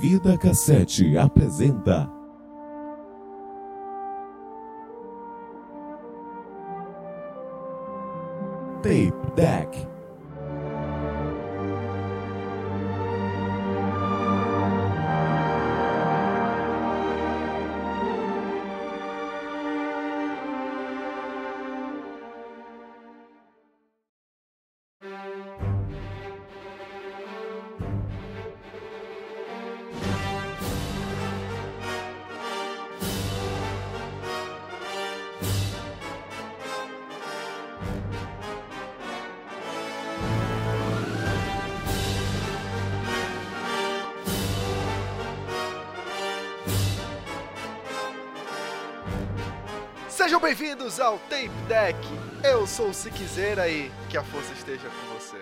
Vida Cassete apresenta. Deck. Eu sou o Siquezeira e que a força esteja com você.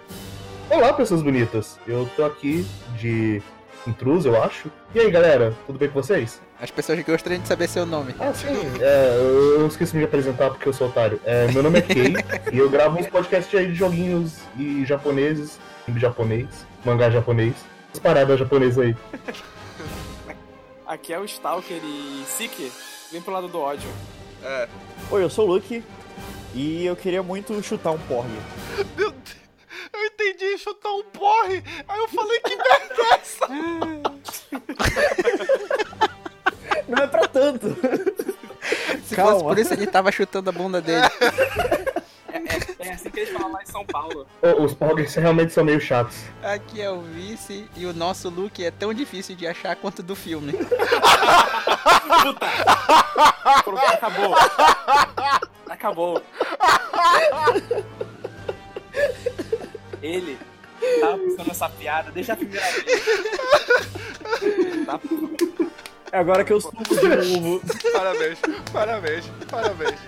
Olá, pessoas bonitas. Eu tô aqui de intruso, eu acho. E aí, galera, tudo bem com vocês? As pessoas gostariam de saber seu nome. Ah, sim. É, eu esqueci de me apresentar porque eu sou otário. É, meu nome é Kei e eu gravo uns podcasts aí de joguinhos e japoneses, filme japonês, mangá japonês, as paradas japonesas aí. Aqui é o Stalker e Seeker, vem pro lado do ódio. É. Oi, eu sou o Luke e eu queria muito chutar um porre. Meu Deus, eu entendi chutar um porre. Aí eu falei que merda é essa? Não é pra tanto. Se Calma. fosse por isso, ele tava chutando a bunda dele. É, é- é assim que eles falam lá em São Paulo. Os poggers realmente são meio chatos. Aqui é o vice e o nosso look é tão difícil de achar quanto do filme. Pronto, acabou. Acabou. Ele tava pensando nessa piada desde a primeira vez. Tá? É agora que eu subo de novo. Parabéns, parabéns, parabéns.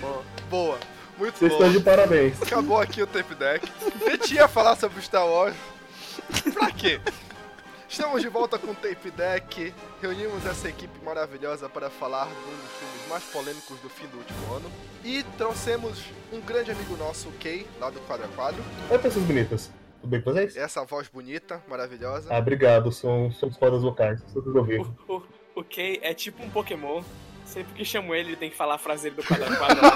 Boa, boa. muito Vocês bom. estão de parabéns. Acabou aqui o Tape Deck. Eu tinha falar sobre Star Wars. Pra quê? Estamos de volta com o Tape Deck. Reunimos essa equipe maravilhosa para falar de um dos filmes mais polêmicos do fim do último ano. E trouxemos um grande amigo nosso, o Kay, lá do Quadro a Quadro. Oi, pessoas bonitas. Tudo bem com vocês? Essa voz bonita, maravilhosa. Ah, obrigado. São, são os cordas vocais. O, o, o Kay é tipo um Pokémon. Sempre que chamo ele, ele tem que falar a frase dele do quadrado quadrado.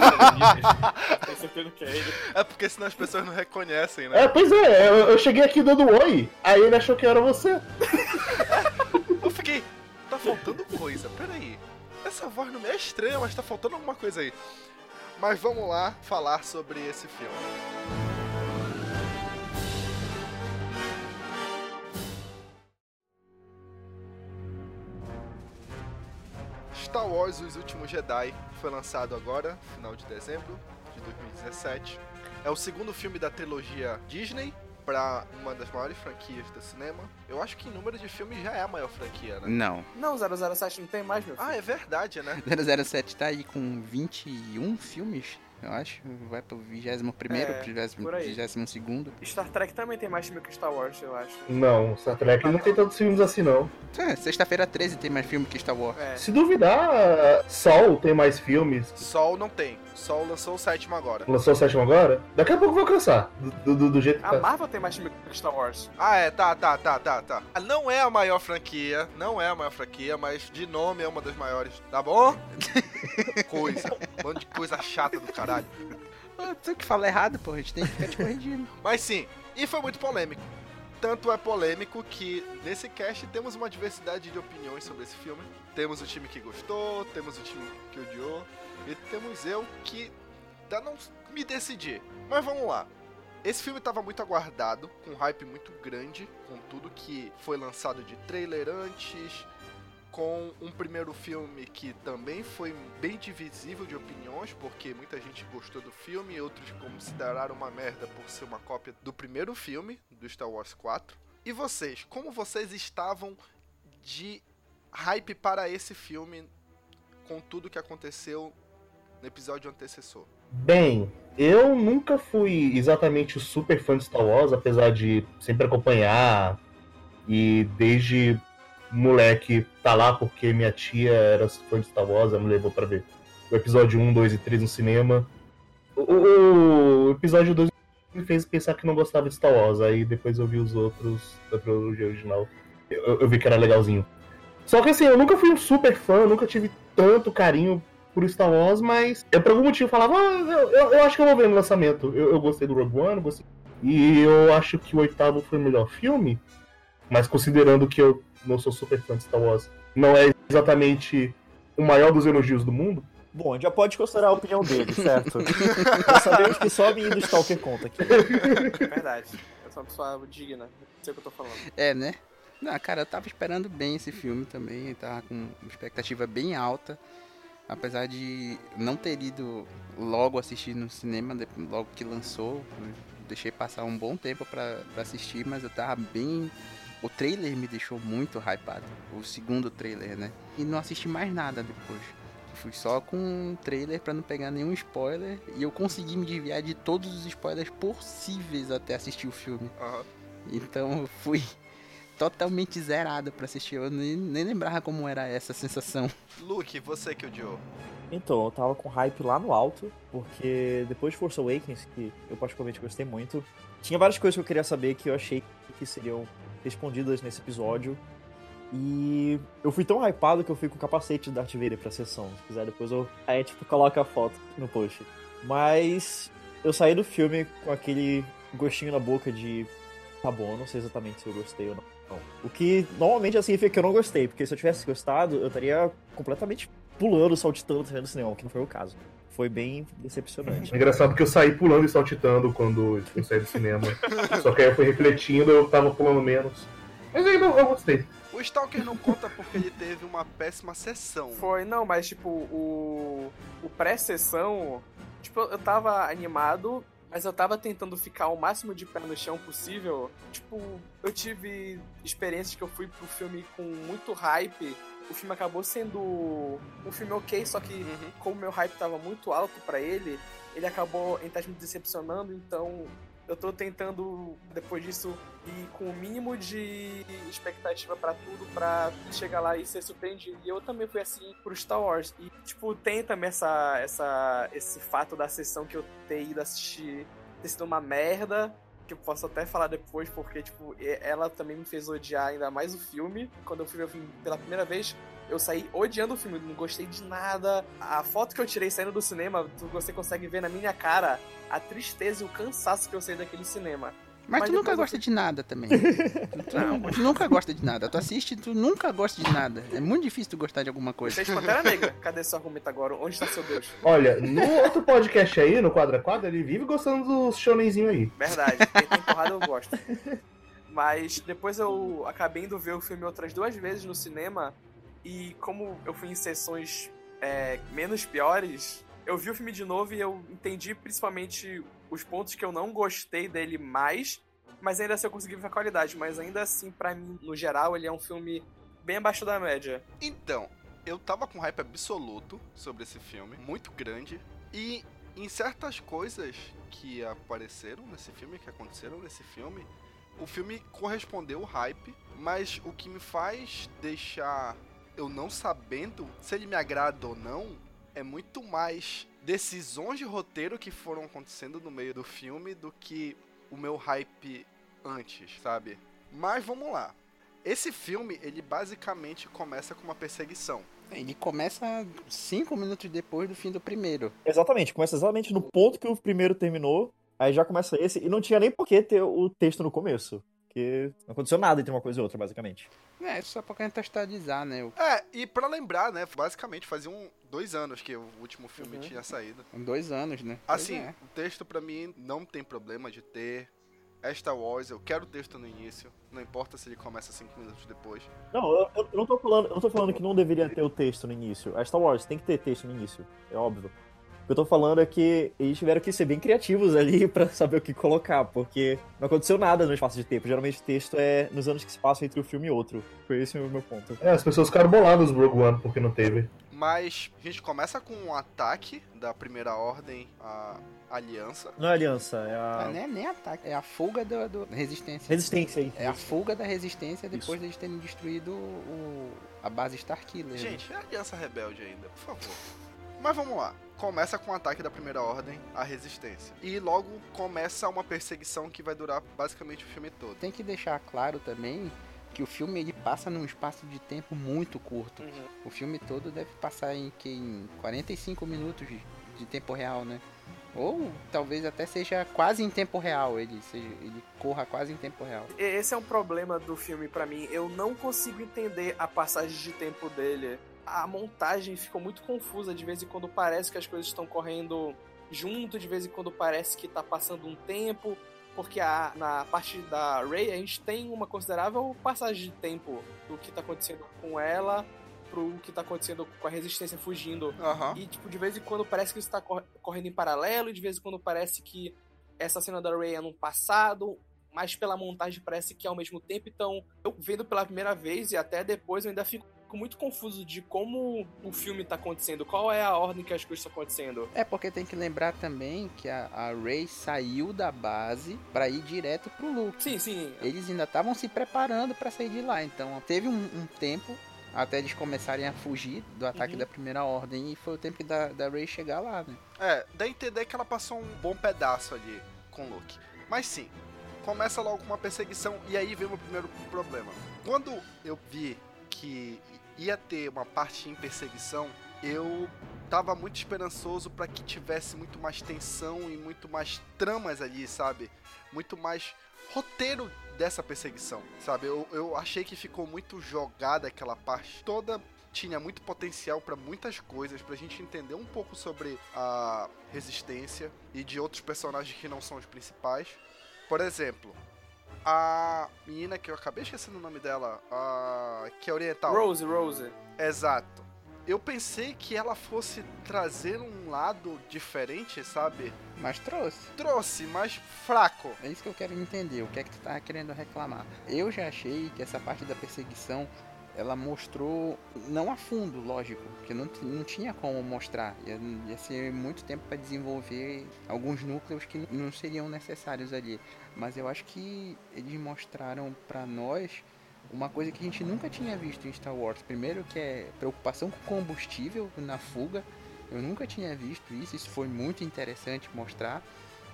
Tem certeza que é ele. É porque senão as pessoas não reconhecem, né? É, pois é, eu, eu cheguei aqui dando oi, aí ele achou que era você. Eu fiquei. Tá faltando coisa, peraí. Essa voz não é estranha, mas tá faltando alguma coisa aí. Mas vamos lá falar sobre esse filme. Star Wars Os Últimos Jedi foi lançado agora, final de dezembro de 2017. É o segundo filme da trilogia Disney para uma das maiores franquias do cinema. Eu acho que em número de filmes já é a maior franquia, né? Não. Não, 007 não tem mais, meu filho. Ah, é verdade, né? 007 tá aí com 21 filmes, eu acho. Vai pro 21 primeiro, É, 22 por aí. 22 segundo. Star Trek também tem mais filme que Star Wars, eu acho. Não, Star Trek não tem tantos filmes assim, não. É, sexta-feira 13 tem mais filme que Star Wars. É. Se duvidar, Sol tem mais filmes. Sol não tem. Sol lançou o sétimo agora. Lançou o sétimo agora? Daqui a pouco vai alcançar. Do, do, do jeito que A tá. Marvel tem mais filme que Star Wars. Ah, é, tá, tá, tá, tá, tá. Ah, Não é a maior franquia, não é a maior franquia, mas de nome é uma das maiores, tá bom? coisa. Um monte de coisa chata do caralho. Ah, Tu que fala errado, pô, a gente tem que ficar te corrigindo. Mas sim, e foi muito polêmico. Tanto é polêmico que nesse cast temos uma diversidade de opiniões sobre esse filme. Temos o time que gostou, temos o time que odiou, e temos eu que ainda não me decidi. Mas vamos lá. Esse filme estava muito aguardado, com um hype muito grande, com tudo que foi lançado de trailer antes, com um primeiro filme que também foi bem divisível de opiniões, porque muita gente gostou do filme e outros consideraram uma merda por ser uma cópia do primeiro filme, do Star Wars 4. E vocês, como vocês estavam de hype para esse filme com tudo que aconteceu no episódio antecessor? Bem, eu nunca fui exatamente o super fã de Star Wars, apesar de sempre acompanhar. E desde moleque tá lá porque minha tia era fã de Star Wars, ela me levou pra ver o episódio 1, 2 e 3 no cinema. O, o- episódio 2 me fez pensar que não gostava de Star Wars, aí depois eu vi os outros da trilogia original eu, eu vi que era legalzinho. Só que assim, eu nunca fui um super fã, nunca tive tanto carinho por Star Wars, mas eu por algum motivo falava, ah, eu, eu, eu acho que eu vou ver no lançamento. Eu, eu gostei do Rogue One, gostei. E eu acho que o oitavo foi o melhor filme, mas considerando que eu não sou super fã de Star Wars, não é exatamente o maior dos elogios do mundo. Bom, a gente já pode considerar a opinião dele, certo? Já sabemos que só a menina do Stalker conta aqui. Verdade. Eu sou uma pessoa digna. Não sei o que eu tô falando. É, né? Não, cara, eu tava esperando bem esse filme também, tava com uma expectativa bem alta. Apesar de não ter ido logo assistir no cinema, logo que lançou, eu deixei passar um bom tempo pra, pra assistir, mas eu tava bem. O trailer me deixou muito hypado, o segundo trailer, né? E não assisti mais nada depois. Fui só com um trailer pra não pegar nenhum spoiler e eu consegui me desviar de todos os spoilers possíveis até assistir o filme. Aham. Então eu fui totalmente zerado pra assistir. Eu nem, nem lembrava como era essa sensação. Luke, você que odiou. Então, eu tava com hype lá no alto, porque depois de Force Awakens, que eu particularmente gostei muito, tinha várias coisas que eu queria saber que eu achei que seriam respondidas nesse episódio. E eu fui tão hypado que eu fui com o capacete do Darth Vader pra sessão. Se quiser, depois eu. Aí, tipo, coloca a foto no post. Mas eu saí do filme com aquele gostinho na boca de. Tá bom, não sei exatamente se eu gostei ou não. O que normalmente assim significa que eu não gostei, porque se eu tivesse gostado, eu estaria completamente pulando, saltitando, saindo do cinema, o que não foi o caso. Foi bem decepcionante. É engraçado que eu saí pulando e saltitando quando eu saí do cinema. Só que aí eu fui refletindo, eu tava pulando menos. Mas ainda eu gostei. O Stalker não conta porque ele teve uma péssima sessão. Foi, não, mas tipo, o. O pré-sessão. Tipo, eu tava animado, mas eu tava tentando ficar o máximo de pé no chão possível. Tipo, eu tive experiências que eu fui pro filme com muito hype. O filme acabou sendo um filme ok, só que Uhum. como meu hype tava muito alto pra ele, ele acabou em me decepcionando, então eu tô tentando, depois disso, ir com o mínimo de expectativa pra tudo, pra chegar lá e ser surpreendido. E eu também fui assim pro Star Wars. E, tipo, tem também essa, essa, esse fato da sessão que eu ter ido assistir ter sido uma merda. Que eu posso até falar depois, porque, tipo, ela também me fez odiar ainda mais o filme. Quando eu fui ver o filme pela primeira vez, eu saí odiando o filme, não gostei de nada. A foto que eu tirei saindo do cinema, você consegue ver na minha cara a tristeza e o cansaço que eu saí daquele cinema. Mas, Mas tu nunca eu gosta de nada também. tu, Não, tu nunca gosta de nada. Tu assiste e tu nunca gosta de nada. É muito difícil tu gostar de alguma coisa. Fez Pantera Negra. Cadê seu argumento agora? Onde está seu Deus? Olha, no outro podcast aí, no Quadra Quadra, ele vive gostando dos shonenzinho aí. Verdade, quem tem porrada eu gosto. Mas depois eu acabei indo ver o filme outras duas vezes no cinema. E como eu fui em sessões é, menos piores, eu vi o filme de novo e eu entendi principalmente os pontos que eu não gostei dele mais. Mas ainda assim eu consegui ver a qualidade. Mas ainda assim, pra mim, no geral, ele é um filme bem abaixo da média. Então, eu tava com hype absoluto sobre esse filme, muito grande, e em certas coisas que apareceram nesse filme, que aconteceram nesse filme, o filme correspondeu ao hype, mas o que me faz deixar eu não sabendo se ele me agrada ou não é muito mais decisões de roteiro que foram acontecendo no meio do filme do que o meu hype antes, sabe? Mas vamos lá. Esse filme, ele basicamente começa com uma perseguição. Ele começa cinco minutos depois do fim do primeiro. Exatamente, começa exatamente no ponto que o primeiro terminou, aí já começa esse, e não tinha nem por que ter o texto no começo. Porque não aconteceu nada entre uma coisa e outra, basicamente. É, só pra contextualizar, né? O- É, e pra lembrar, né, basicamente faziam dois anos que o último filme Uhum. tinha saído. Dois anos, né? Assim, é. o texto pra mim não tem problema de ter. É Star Wars, eu quero o texto no início, não importa se ele começa cinco minutos depois. Não, eu, eu não tô falando, eu não tô falando que não deveria ter o texto no início. A Star Wars tem que ter texto no início, é óbvio. O que eu tô falando é que eles tiveram que ser bem criativos ali pra saber o que colocar, porque não aconteceu nada no espaço de tempo. Geralmente o texto é nos anos que se passam entre um filme e outro. Foi esse o meu ponto. É, as pessoas ficaram boladas no Rogue One porque não teve. Mas a gente começa com um ataque da primeira ordem à aliança. Não é aliança, é a não é nem ataque, é a fuga do, do- da resistência. resistência aí. É a fuga da resistência depois Isso. deles terem destruído o, a base Starkiller. né? Gente, é a aliança rebelde ainda, por favor. Mas vamos lá. Começa com o ataque da primeira ordem à resistência. E logo começa uma perseguição que vai durar basicamente o filme todo. Tem que deixar claro também que o filme ele passa num espaço de tempo muito curto. Uhum. O filme todo deve passar em que em 45 minutos de, de tempo real, né? Ou talvez até seja quase em tempo real, ele seja, ele corra quase em tempo real. E- Esse é um problema do filme pra mim. Eu não consigo entender a passagem de tempo dele. A montagem ficou muito confusa. De vez em quando parece que as coisas estão correndo junto, de vez em quando parece que tá passando um tempo. Porque a, na parte da Ray a gente tem uma considerável passagem de tempo do que tá acontecendo com ela pro que tá acontecendo com a resistência fugindo Aham. e, tipo, de vez em quando parece que isso tá cor- correndo em paralelo, e de vez em quando parece que essa cena da Ray é no passado, mas pela montagem parece que é ao mesmo tempo. Então, eu vendo pela primeira vez e até depois, eu ainda fico muito confuso de como o filme tá acontecendo, qual é a ordem que as coisas estão acontecendo. É porque tem que lembrar também que a, a Ray saiu da base pra ir direto pro Luke. Sim, sim. Eles ainda estavam se preparando pra sair de lá, então teve um, um tempo até eles começarem a fugir do ataque Uhum. da primeira ordem e foi o tempo da, da Ray chegar lá, né? É, dá a entender que ela passou um bom pedaço ali com o Luke. Mas sim, começa logo com uma perseguição e aí vem o meu primeiro problema. Quando eu vi que ia ter uma parte em perseguição, eu tava muito esperançoso para que tivesse muito mais tensão e muito mais tramas ali, sabe? Muito mais roteiro dessa perseguição, sabe? Eu, eu achei que ficou muito jogada aquela parte toda tinha muito potencial para muitas coisas, pra gente entender um pouco sobre a resistência e de outros personagens que não são os principais. Por exemplo, a menina que eu acabei esquecendo o nome dela, a que é oriental. Rose, Rose. Exato. Eu pensei que ela fosse trazer um lado diferente, sabe? Mas trouxe. Trouxe, mas fraco. É isso que eu quero entender. O que é que tu tá querendo reclamar? Eu já achei que essa parte da perseguição ela mostrou, não a fundo, lógico, porque não, não tinha como mostrar. Ia, ia ser muito tempo para desenvolver alguns núcleos que não seriam necessários ali. Mas eu acho que eles mostraram para nós uma coisa que a gente nunca tinha visto em Star Wars. Primeiro que é preocupação com combustível na fuga. Eu nunca tinha visto isso, isso foi muito interessante mostrar.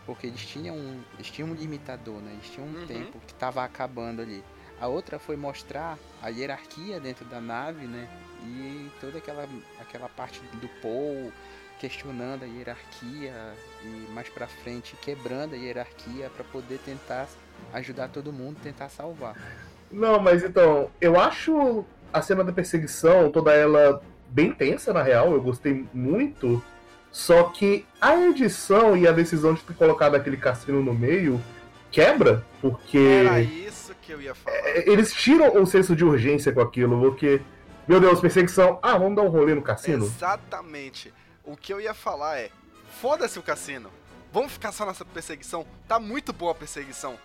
Porque eles tinham um, eles tinham um limitador, né? Eles tinham um Uhum. tempo que estava acabando ali. A outra foi mostrar a hierarquia dentro da nave, né? E toda aquela, aquela parte do Paul questionando a hierarquia e mais pra frente quebrando a hierarquia para poder tentar ajudar todo mundo, tentar salvar. Não, mas então, eu acho a cena da perseguição, toda ela bem tensa, na real, eu gostei muito. Só que a edição e a decisão de ter colocado aquele cassino no meio quebra, porque Era isso que eu ia falar. é, eles tiram o senso de urgência com aquilo, porque, meu Deus, perseguição, ah, vamos dar um rolê no cassino? Exatamente. O que eu ia falar é: foda-se o cassino. Vamos ficar só nessa perseguição. Tá muito boa a perseguição.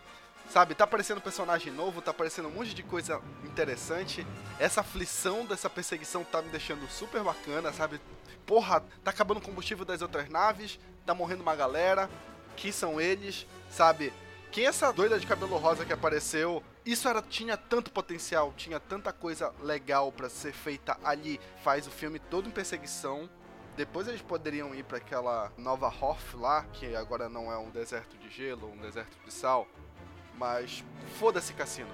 Sabe, tá aparecendo personagem novo, tá aparecendo um monte de coisa interessante. Essa aflição dessa perseguição tá me deixando super bacana, sabe? Porra, tá acabando o combustível das outras naves, tá morrendo uma galera. Que são eles, sabe? Quem é essa doida de cabelo rosa que apareceu? Isso era tinha tanto potencial, tinha tanta coisa legal pra ser feita ali. Faz o filme todo em perseguição. Depois eles poderiam ir pra aquela nova Hoth lá, que agora não é um deserto de gelo, um deserto de sal. Mas foda-se cassino.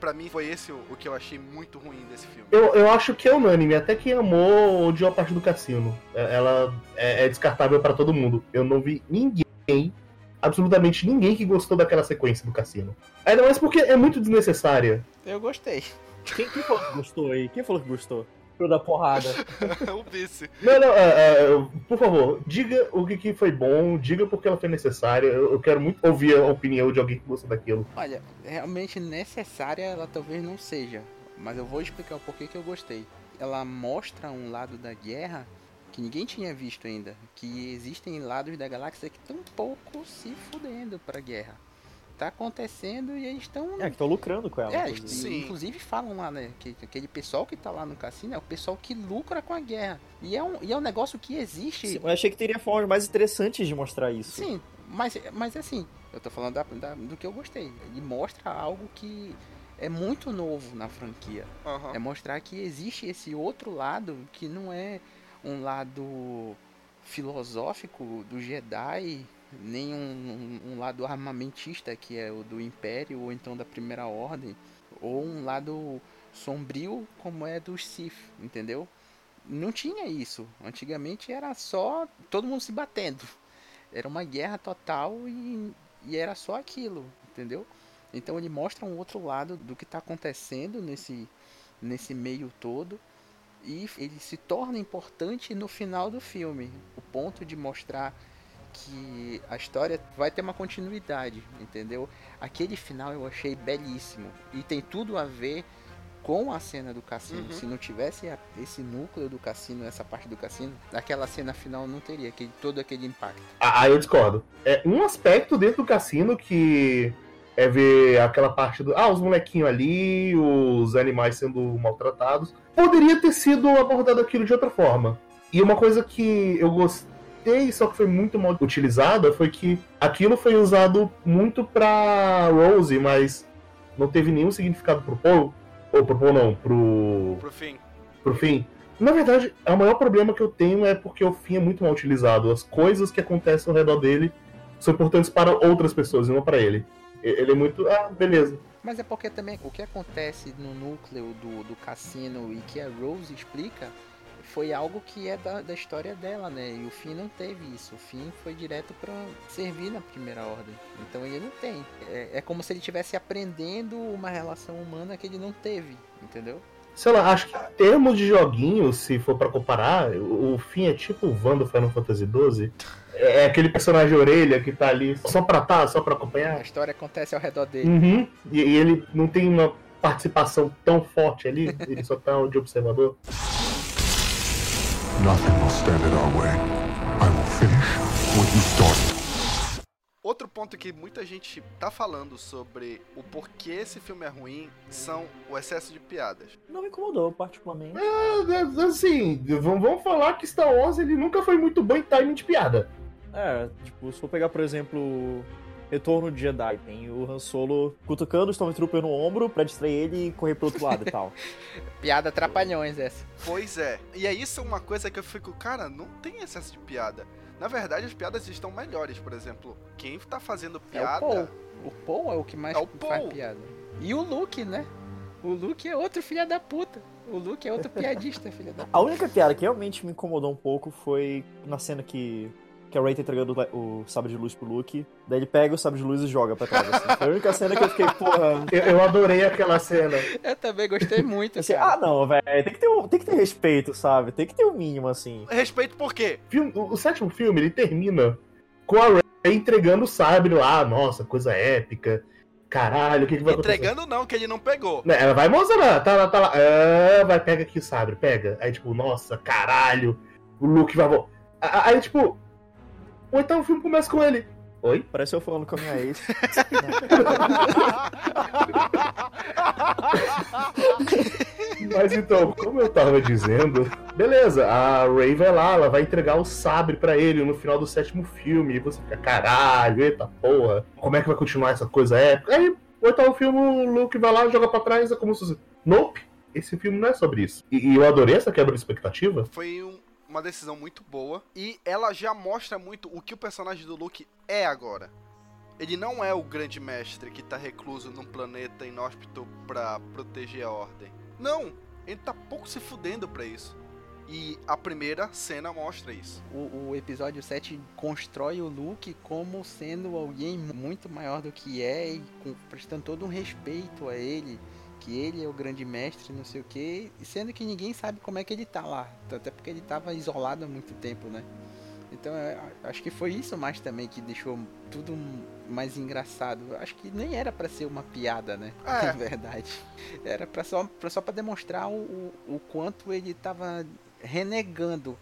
Pra mim foi esse o, que eu achei muito ruim desse filme. Eu, eu acho que é unânime, até quem amou odiou a parte do cassino. É- Ela é, é descartável pra todo mundo. Eu não vi ninguém, absolutamente ninguém, que gostou daquela sequência do cassino. Ainda mais porque é muito desnecessária. Eu gostei. Quem, quem falou que gostou aí? Quem falou que gostou? Pra eu dar porrada. o vice. Não, não, é, é, por favor, diga o que, que foi bom, diga porque ela foi necessária. Eu, eu quero muito ouvir a opinião de alguém que gostou daquilo. Olha, realmente necessária ela talvez não seja, mas eu vou explicar o porquê que eu gostei. Ela mostra um lado da guerra que ninguém tinha visto ainda, que existem lados da galáxia que estão um pouco se fudendo pra guerra. Tá acontecendo e eles estão É, que estão lucrando com ela. é, inclusive. Sim. inclusive falam lá, né, que aquele pessoal que tá lá no cassino é o pessoal que lucra com a guerra. E é um, e é um negócio que existe. Sim, eu achei que teria formas mais interessantes de mostrar isso. Sim, mas, mas assim, eu tô falando da- da- do que eu gostei. Ele mostra algo que é muito novo na franquia. Aham. É mostrar que existe esse outro lado que não é um lado filosófico do Jedi, nem um, um- lado armamentista que é o do Império ou então da Primeira Ordem. ou um lado sombrio como é dos Sith, entendeu? Não tinha isso. Antigamente era só todo mundo se batendo. Era uma guerra total e, e era só aquilo, entendeu? Então ele mostra um outro lado do que está acontecendo nesse, nesse meio todo e ele se torna importante no final do filme, o ponto de mostrar que a história vai ter uma continuidade, entendeu? Aquele final eu achei belíssimo e tem tudo a ver com a cena do cassino. Uhum. Se não tivesse esse núcleo do cassino, essa parte do cassino, aquela cena final não teria aquele, todo aquele impacto. Ah, eu discordo. É um aspecto dentro do cassino que é ver aquela parte do. Ah, os molequinhos ali, os animais sendo maltratados. Poderia ter sido abordado aquilo de outra forma. E uma coisa que eu gostei, só que foi muito mal utilizada, foi que aquilo foi usado muito pra Rose, mas não teve nenhum significado pro Paul. Ou pro Paul não, pro Pro fim. pro fim. Na verdade, o maior problema que eu tenho é porque o fim é muito mal utilizado. As coisas que acontecem ao redor dele são importantes para outras pessoas e não para ele. Ele é muito. Ah, beleza. Mas é porque também o que acontece no núcleo do, do cassino e que a Rose explica foi algo que é da, da história dela, né? E o Finn não teve isso. O Finn foi direto pra servir na primeira ordem. Então ele não tem. É, é como se ele estivesse aprendendo uma relação humana que ele não teve, entendeu? Sei lá, acho que em termos de joguinho, se for pra comparar, o o fim é tipo o Van do Final Fantasy XII. É aquele personagem orelha que tá ali só pra tá, só pra A acompanhar. história acontece ao redor dele. Uhum. E, e ele não tem uma participação tão forte ali, ele só tá de observador. Nothing will stand in our way. I will finish what you started. Outro ponto que muita gente tá falando sobre o porquê esse filme é ruim são o excesso de piadas. Não me incomodou, particularmente. É, assim, vamos vamos falar que Star Wars ele nunca foi muito bom em timing de piada. É, tipo, se for pegar, por exemplo, Retorno de Jedi, tem o Han Solo cutucando o Stormtrooper no ombro pra distrair ele e correr pro outro lado e tal. Piada trapalhões essa. Pois é. E é isso uma coisa que eu fico, cara, não tem excesso de piada. Na verdade, as piadas estão melhores, por exemplo. Quem tá fazendo É o piada. Paul. O Paul é o que mais É o faz Paul. piada. E o Luke, né? O Luke é outro filho da puta. O Luke é outro piadista, filho da A única piada que realmente me incomodou um pouco foi na cena que, que a Rey tá entregando o, sabre de luz pro Luke. Daí ele pega o sabre de luz e joga pra trás. Assim. Foi a única cena que eu fiquei, porra. Eu, eu adorei aquela cena. Eu também gostei muito, Assim, ah, não, velho. Tem, que ter um- tem que ter respeito, sabe? Tem que ter o um mínimo, assim. Respeito por quê? Filme- o, o sétimo filme ele termina com a Rey entregando o sabre lá, nossa, coisa épica. Caralho, o que, que vai acontecer? Entregando não, que ele não pegou. Né, Ela vai mostrar, tá lá, tá lá. Ah, vai, pega aqui o sabre, pega. Aí, tipo, nossa, caralho, o Luke vai. Aí, tipo, o oitavo filme começa com ele. Oi? Parece eu falando com a minha ex. Mas então, como eu tava dizendo, beleza, a Ray vai lá, ela vai entregar o sabre pra ele no final do sétimo filme, e você fica, caralho, eita porra, como é que vai continuar essa coisa épica? Aí, o oitavo filme, o Luke vai lá, joga pra trás, é como se fosse, nope, esse filme não é sobre isso. E, e eu adorei essa quebra de expectativa. Foi um- uma decisão muito boa. E ela já mostra muito o que o personagem do Luke é agora. Ele não é o grande mestre que tá recluso num planeta inóspito pra proteger a ordem. Não, ele tá pouco se fudendo pra isso. E a primeira cena mostra isso. O, o episódio 7 constrói o Luke como sendo alguém muito maior do que é e com- prestando todo um respeito a ele. Que ele é o grande mestre, não sei o que, sendo que ninguém sabe como é que ele tá lá. Até porque ele tava isolado há muito tempo, né? Então é, acho que foi isso mais também que deixou tudo mais engraçado. Acho que nem era pra ser uma piada, né? É. Na verdade. Era pra só, pra, só pra demonstrar o, o, o quanto ele tava renegando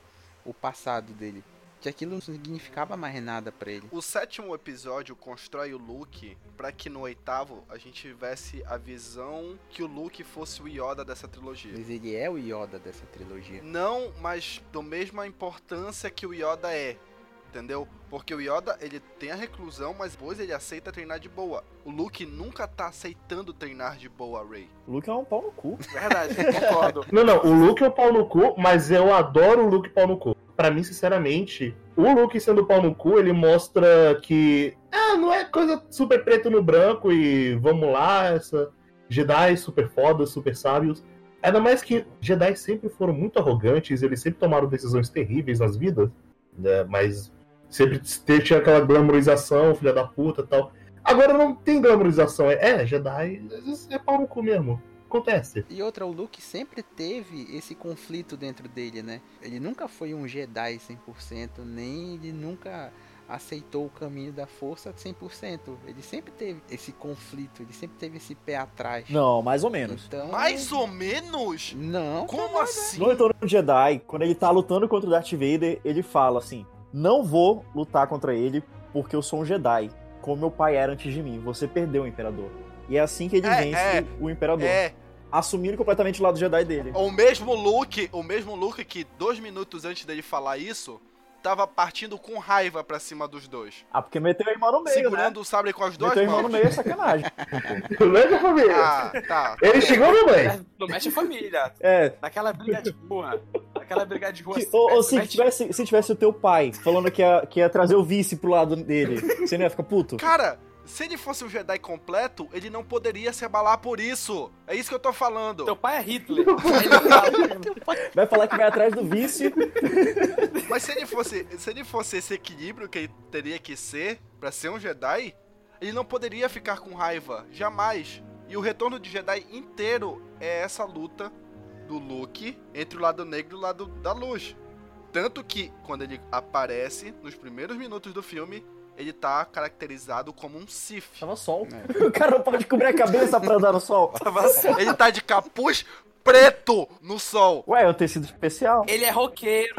o passado dele. Que aquilo não significava mais nada pra ele. O sétimo episódio constrói o Luke pra que no oitavo a gente tivesse a visão que o Luke fosse o Yoda dessa trilogia. Mas ele é o Yoda dessa trilogia. Não, mas da mesma importância que o Yoda é. Entendeu? Porque o Yoda, ele tem a reclusão, mas depois ele aceita treinar de boa. O Luke nunca tá aceitando treinar de boa, Rey. O Luke é um pau no cu. Verdade, concordo. Não, não, o Luke é o pau no cu, mas eu adoro o Luke pau no cu. Pra mim, sinceramente, o Luke sendo pau no cu, ele mostra que. Ah, não é coisa super preto no branco e vamos lá, essa. Jedi super fodas, super sábios. Ainda mais que Jedi sempre foram muito arrogantes, eles sempre tomaram decisões terríveis nas vidas, né? Mas sempre tinha aquela glamorização, filha da puta tal. Agora não tem glamorização, é, é Jedi, é pau no cu mesmo. Acontece. E outra, o Luke sempre teve esse conflito dentro dele, né? Ele nunca foi um Jedi 100%, nem ele nunca aceitou o caminho da força 100%. Ele sempre teve esse conflito, ele sempre teve esse pé atrás. Não, mais ou menos. Então, Mais ou menos? não. Como assim? No Retorno do Jedi, quando ele tá lutando contra o Darth Vader, ele fala assim: Não vou lutar contra ele porque eu sou um Jedi, como meu pai era antes de mim. Você perdeu o Imperador. E é assim que ele É, vence é, o Imperador. É, Assumindo completamente o lado Jedi dele. o mesmo Luke, o mesmo Luke que dois minutos antes dele falar isso, tava partindo com raiva pra cima dos dois. Ah, porque meteu a irmã no meio, segurando né? o sabre com as duas Meteu a irmã mãos. no meio é sacanagem. Beleza, família? Ah, tá. Ele chegou, minha mãe? Não mexe a família. É. Naquela briga de rua. Naquela briga de rua. Se, ou, ou se, mexe- tivesse, se tivesse o teu pai falando que ia, que ia trazer o vice pro lado dele, você não ia ficar puto? Cara, se ele fosse um Jedi completo, ele não poderia se abalar por isso. É isso que eu tô falando. Teu pai é Hitler. Fala, Vai falar que vai atrás do vice. Mas se ele fosse, se ele fosse esse equilíbrio que ele teria que ser pra ser um Jedi, ele não poderia ficar com raiva, jamais. E o retorno de Jedi inteiro é essa luta do Luke entre o lado negro e o lado da luz. Tanto que quando ele aparece nos primeiros minutos do filme, ele tá caracterizado como um Sith. Tava sol. O cara não pode cobrir a cabeça pra andar no sol. Ele tá de capuz preto no sol. Ué, é um tecido especial? Ele é roqueiro.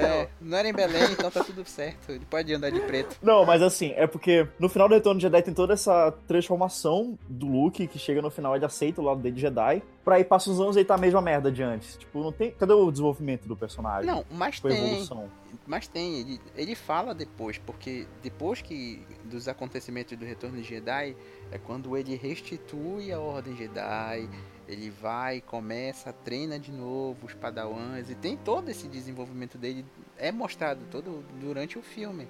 É, não era em Belém, então tá tudo certo. Ele pode andar de preto. Não, mas assim, é porque no final do Retorno de Jedi tem toda essa transformação do Luke, que chega no final ele aceita o lado dele de Jedi, pra aí passa os anos e tá a mesma merda de antes. Tipo, não tem. Cadê o desenvolvimento do personagem? Não, mas a tem. evolução. Mas tem, ele, ele fala depois, porque depois que dos acontecimentos do Retorno de Jedi, é quando ele restitui a Ordem Jedi, ele vai, começa, treina de novo os padawans, e tem todo esse desenvolvimento dele, é mostrado todo durante o filme.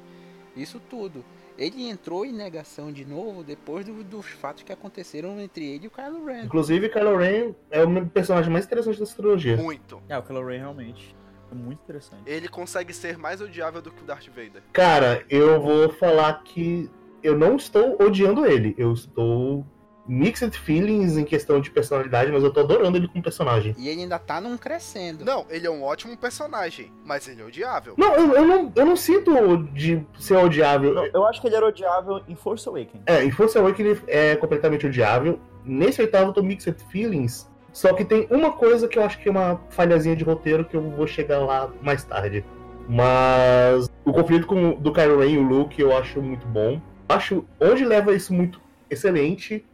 Isso tudo. Ele entrou em negação de novo depois do- dos fatos que aconteceram entre ele e o Kylo Ren. Inclusive, Kylo Ren é o personagem mais interessante dessa trilogia. Muito. É, o Kylo Ren realmente é muito interessante. Ele consegue ser mais odiável do que o Darth Vader. Cara, eu vou falar que eu não estou odiando ele. Eu estou mixed feelings em questão de personalidade, mas eu tô adorando ele como personagem. E ele ainda tá num crescendo. Não, ele é um ótimo personagem, mas ele é odiável. Não, eu, eu não, eu não sinto de ser odiável. Eu, eu acho que ele era odiável em Force Awakens. É, em Force Awakens ele é completamente odiável. Nesse oitavo eu tô mixed feelings. Só que tem uma coisa que eu acho que é uma falhazinha de roteiro que eu vou chegar lá mais tarde. Mas o conflito com, do Kylo Ren e o Luke eu acho muito bom. Acho onde leva isso muito excelente.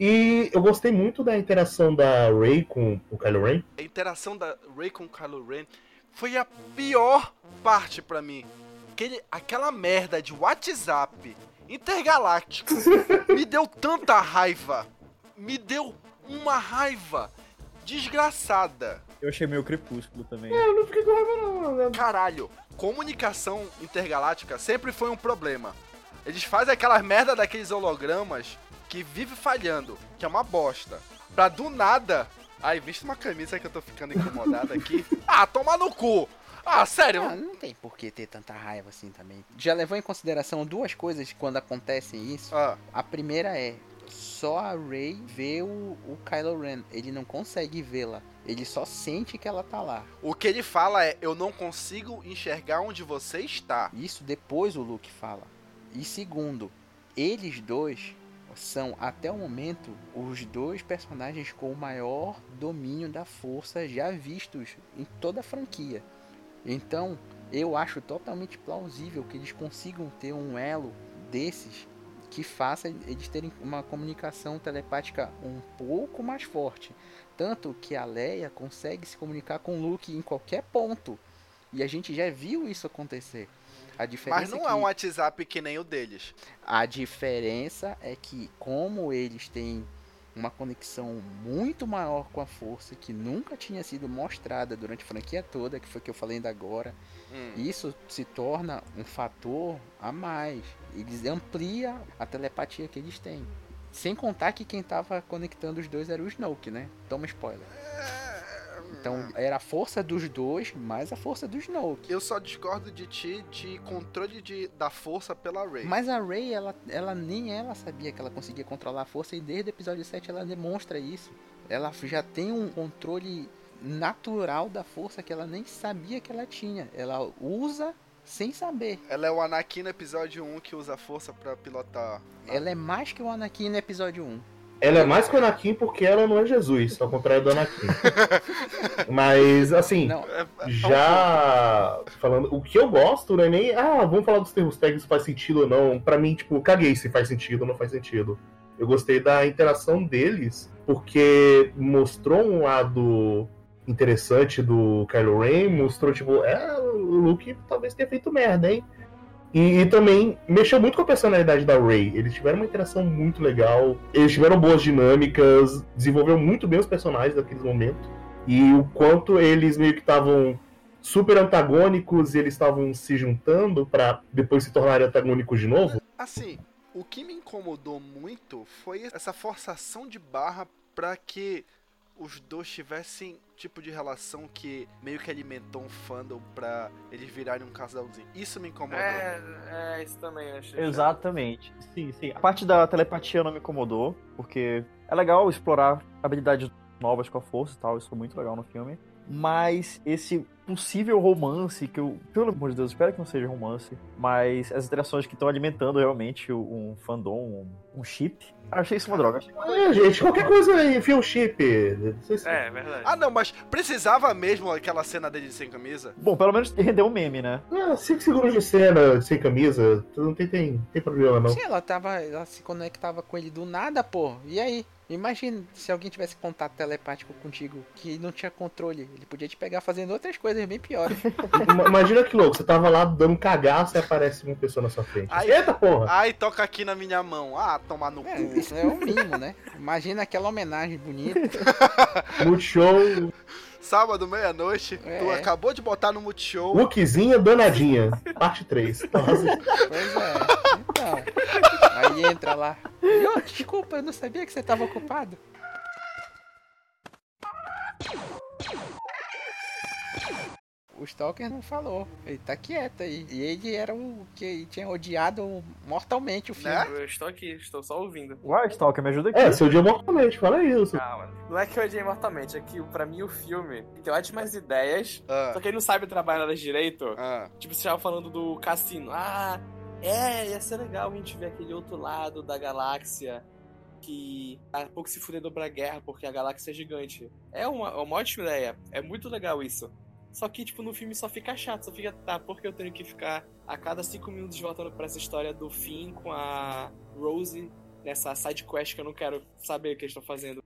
E eu gostei muito da interação da Rey com o Kylo Ren. A interação da Rey com o Kylo Ren foi a pior parte pra mim. Aquele, aquela merda de WhatsApp intergaláctico me deu tanta raiva. Me deu uma raiva desgraçada. Eu achei meio crepúsculo também. Eu não fiquei com raiva, não. né? Caralho, comunicação intergaláctica sempre foi um problema. Eles fazem aquelas merda daqueles hologramas que vive falhando, que é uma bosta. Pra do nada. Ai, viste uma camisa que eu tô ficando incomodado aqui. Ah, toma no cu! Ah, sério? Ah, não tem por que ter tanta raiva assim também. Já levou em consideração duas coisas quando acontecem isso? Ah, A primeira é só a Rey vê o, o Kylo Ren. Ele não consegue vê-la. Ele só sente que ela tá lá. o que ele fala é: eu não consigo enxergar onde você está. Isso depois o Luke fala. E segundo, eles dois são até o momento os dois personagens com o maior domínio da força já vistos em toda a franquia. Então, eu acho totalmente plausível que eles consigam ter um elo desses que faça eles terem uma comunicação telepática um pouco mais forte. Tanto que a Leia consegue se comunicar com o Luke em qualquer ponto. E a gente já viu isso acontecer. A diferença Mas não que... é um WhatsApp que nem o deles. A diferença é que, como eles têm uma conexão muito maior com a força, que nunca tinha sido mostrada durante a franquia toda, que foi o que eu falei ainda agora, Hum. isso se torna um fator a mais. Eles ampliam a telepatia que eles têm. Sem contar que quem tava conectando os dois era o Snoke, né? Toma spoiler. Então era a força dos dois mais a força do Snoke. Eu só discordo de ti de controle de, da força pela Rey. Mas a Rey, ela, ela nem ela sabia que ela conseguia controlar a força e desde o episódio 7 ela demonstra isso. Ela já tem um controle natural da força que ela nem sabia que ela tinha. Ela usa sem saber. Ela é o Anakin no episódio 1 que usa a força pra pilotar. Ela é mais que o Anakin no episódio 1. Ela é mais que o Anakin porque ela não é Jesus, ao contrário do Anakin. Mas, assim, Não, É- é- já falando, o que eu gosto não é nem, ah, vamos falar dos termos técnicos, faz sentido ou não. Pra mim, tipo, caguei se faz sentido ou não faz sentido. Eu gostei da interação deles, porque mostrou um lado interessante do Kylo Ren, mostrou, tipo, é, o Luke talvez tenha feito merda, hein? E, e também mexeu muito com a personalidade da Rey. Eles tiveram uma interação muito legal, eles tiveram boas dinâmicas, desenvolveu muito bem os personagens naqueles momentos. E o quanto eles meio que estavam super antagônicos e eles estavam se juntando pra depois se tornarem antagônicos de novo. Assim, o que me incomodou muito foi essa forçação de barra pra que os dois tivessem tipo de relação que meio que alimentou um fandom pra eles virarem um casalzinho. Isso me incomodou. É, é, isso também eu achei. chato. Exatamente. Sim, sim. A parte da telepatia não me incomodou, porque é legal explorar habilidades novas com a força e tal, isso foi muito legal no filme. Mas esse possível romance, que eu, pelo amor de Deus, espero que não seja romance, mas as interações que estão alimentando realmente um fandom, um, um chip, achei isso uma droga. É, gente, qualquer coisa enfia um chip. Não sei se- É, é verdade. Ah, não, mas precisava mesmo aquela cena dele sem camisa? Bom, pelo menos rendeu um meme, né? Ah, cinco segundos de cena sem camisa, não tem, tem, tem problema não. Sim, ela tava. Ela se conectava com ele do nada, pô. E aí? Imagina se alguém tivesse contato telepático contigo que não tinha controle. Ele podia te pegar fazendo outras coisas bem piores. Ima- Imagina que louco, você tava lá dando cagaço e aparece uma pessoa na sua frente. Ai. Eita porra! Ai, toca aqui na minha mão. Ah, tomar no É, cu. isso é o mínimo, né? Imagina aquela homenagem bonita. Multishow, Sábado, meia-noite, É. tu acabou de botar no Multishow. Lukezinha danadinha, parte 3. Nossa, Pois é. Então. Aí entra lá. Desculpa, eu não sabia que você tava ocupado. O Stalker não falou. Ele tá quieto aí. E ele era o que tinha odiado mortalmente o filme. Né? Eu estou aqui, estou só ouvindo. Uai, Stalker, me ajuda aqui. é, seu dia mortalmente, fala isso. Calma. Não é que eu odiei mortalmente, é que pra mim o filme tem ótimas ideias, Ah, só que ele não sabe trabalhar elas direito. ah. Tipo, você tava falando do cassino. Ah, é, ia ser legal a gente ver aquele outro lado da galáxia que há pouco se fudendo pra guerra porque a galáxia é gigante. É uma, é uma ótima ideia. É muito legal isso. Só que, tipo, no filme só fica chato, só fica, tá, porque eu tenho que ficar a cada cinco minutos voltando pra essa história do Finn com a Rose nessa side quest que eu não quero saber o que eles estão fazendo.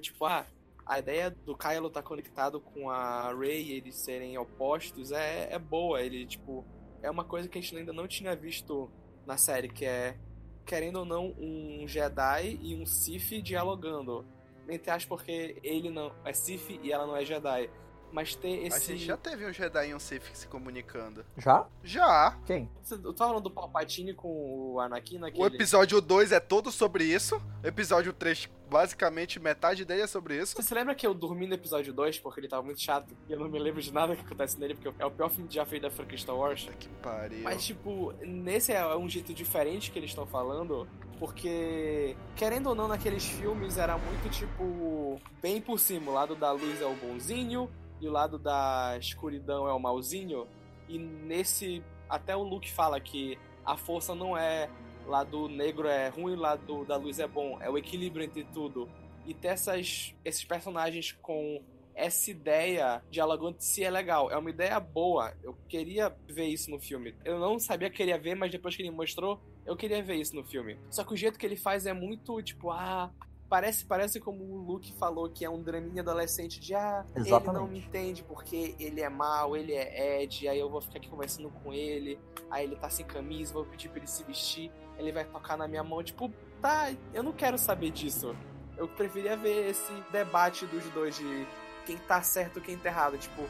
Tipo, ah, a ideia do Kylo estar conectado com a Rey, eles serem opostos, é, é boa. Ele, tipo, é uma coisa que a gente ainda não tinha visto na série, que é, querendo ou não, um Jedi e um Sith dialogando. Entre aspas, porque ele não é Sith e ela não é Jedi. Mas ter A esse. gente já teve um Jedi e um Sith se comunicando. Já? Já. Quem? Você- Eu tô falando do Palpatine com o Anakin naquele. O episódio 2 é todo sobre isso. O episódio 3, basicamente, metade dele é sobre isso. Você se lembra que eu dormi no episódio 2 porque ele tava muito chato e eu não me lembro de nada que acontece nele, porque é o pior filme já feito da franquia Star Wars? Puta que pariu. Mas, tipo, nesse é um jeito diferente que eles estão falando, porque, querendo ou não, naqueles filmes era muito, tipo, bem por cima. O lado da luz é o bonzinho e o lado da escuridão é o malzinho. E nesse, até o Luke fala que a força não é lado negro é ruim, lado da luz é bom. É o equilíbrio entre tudo. E ter essas, esses personagens com essa ideia dialogando entre si é legal. É uma ideia boa. Eu queria ver isso no filme. Eu não sabia que queria ver, mas depois que ele mostrou, eu queria ver isso no filme. Só que o jeito que ele faz é muito tipo, ah. Parece, parece como o Luke falou que é um draminha adolescente de ah, ele não Exatamente. me entende porque ele é mal, ele é Ed, aí eu vou ficar aqui conversando com ele, aí ele tá sem camisa, vou pedir pra ele se vestir, ele vai tocar na minha mão, tipo, tá, eu não quero saber disso. Eu preferia ver esse debate dos dois de quem tá certo e quem tá errado. Tipo,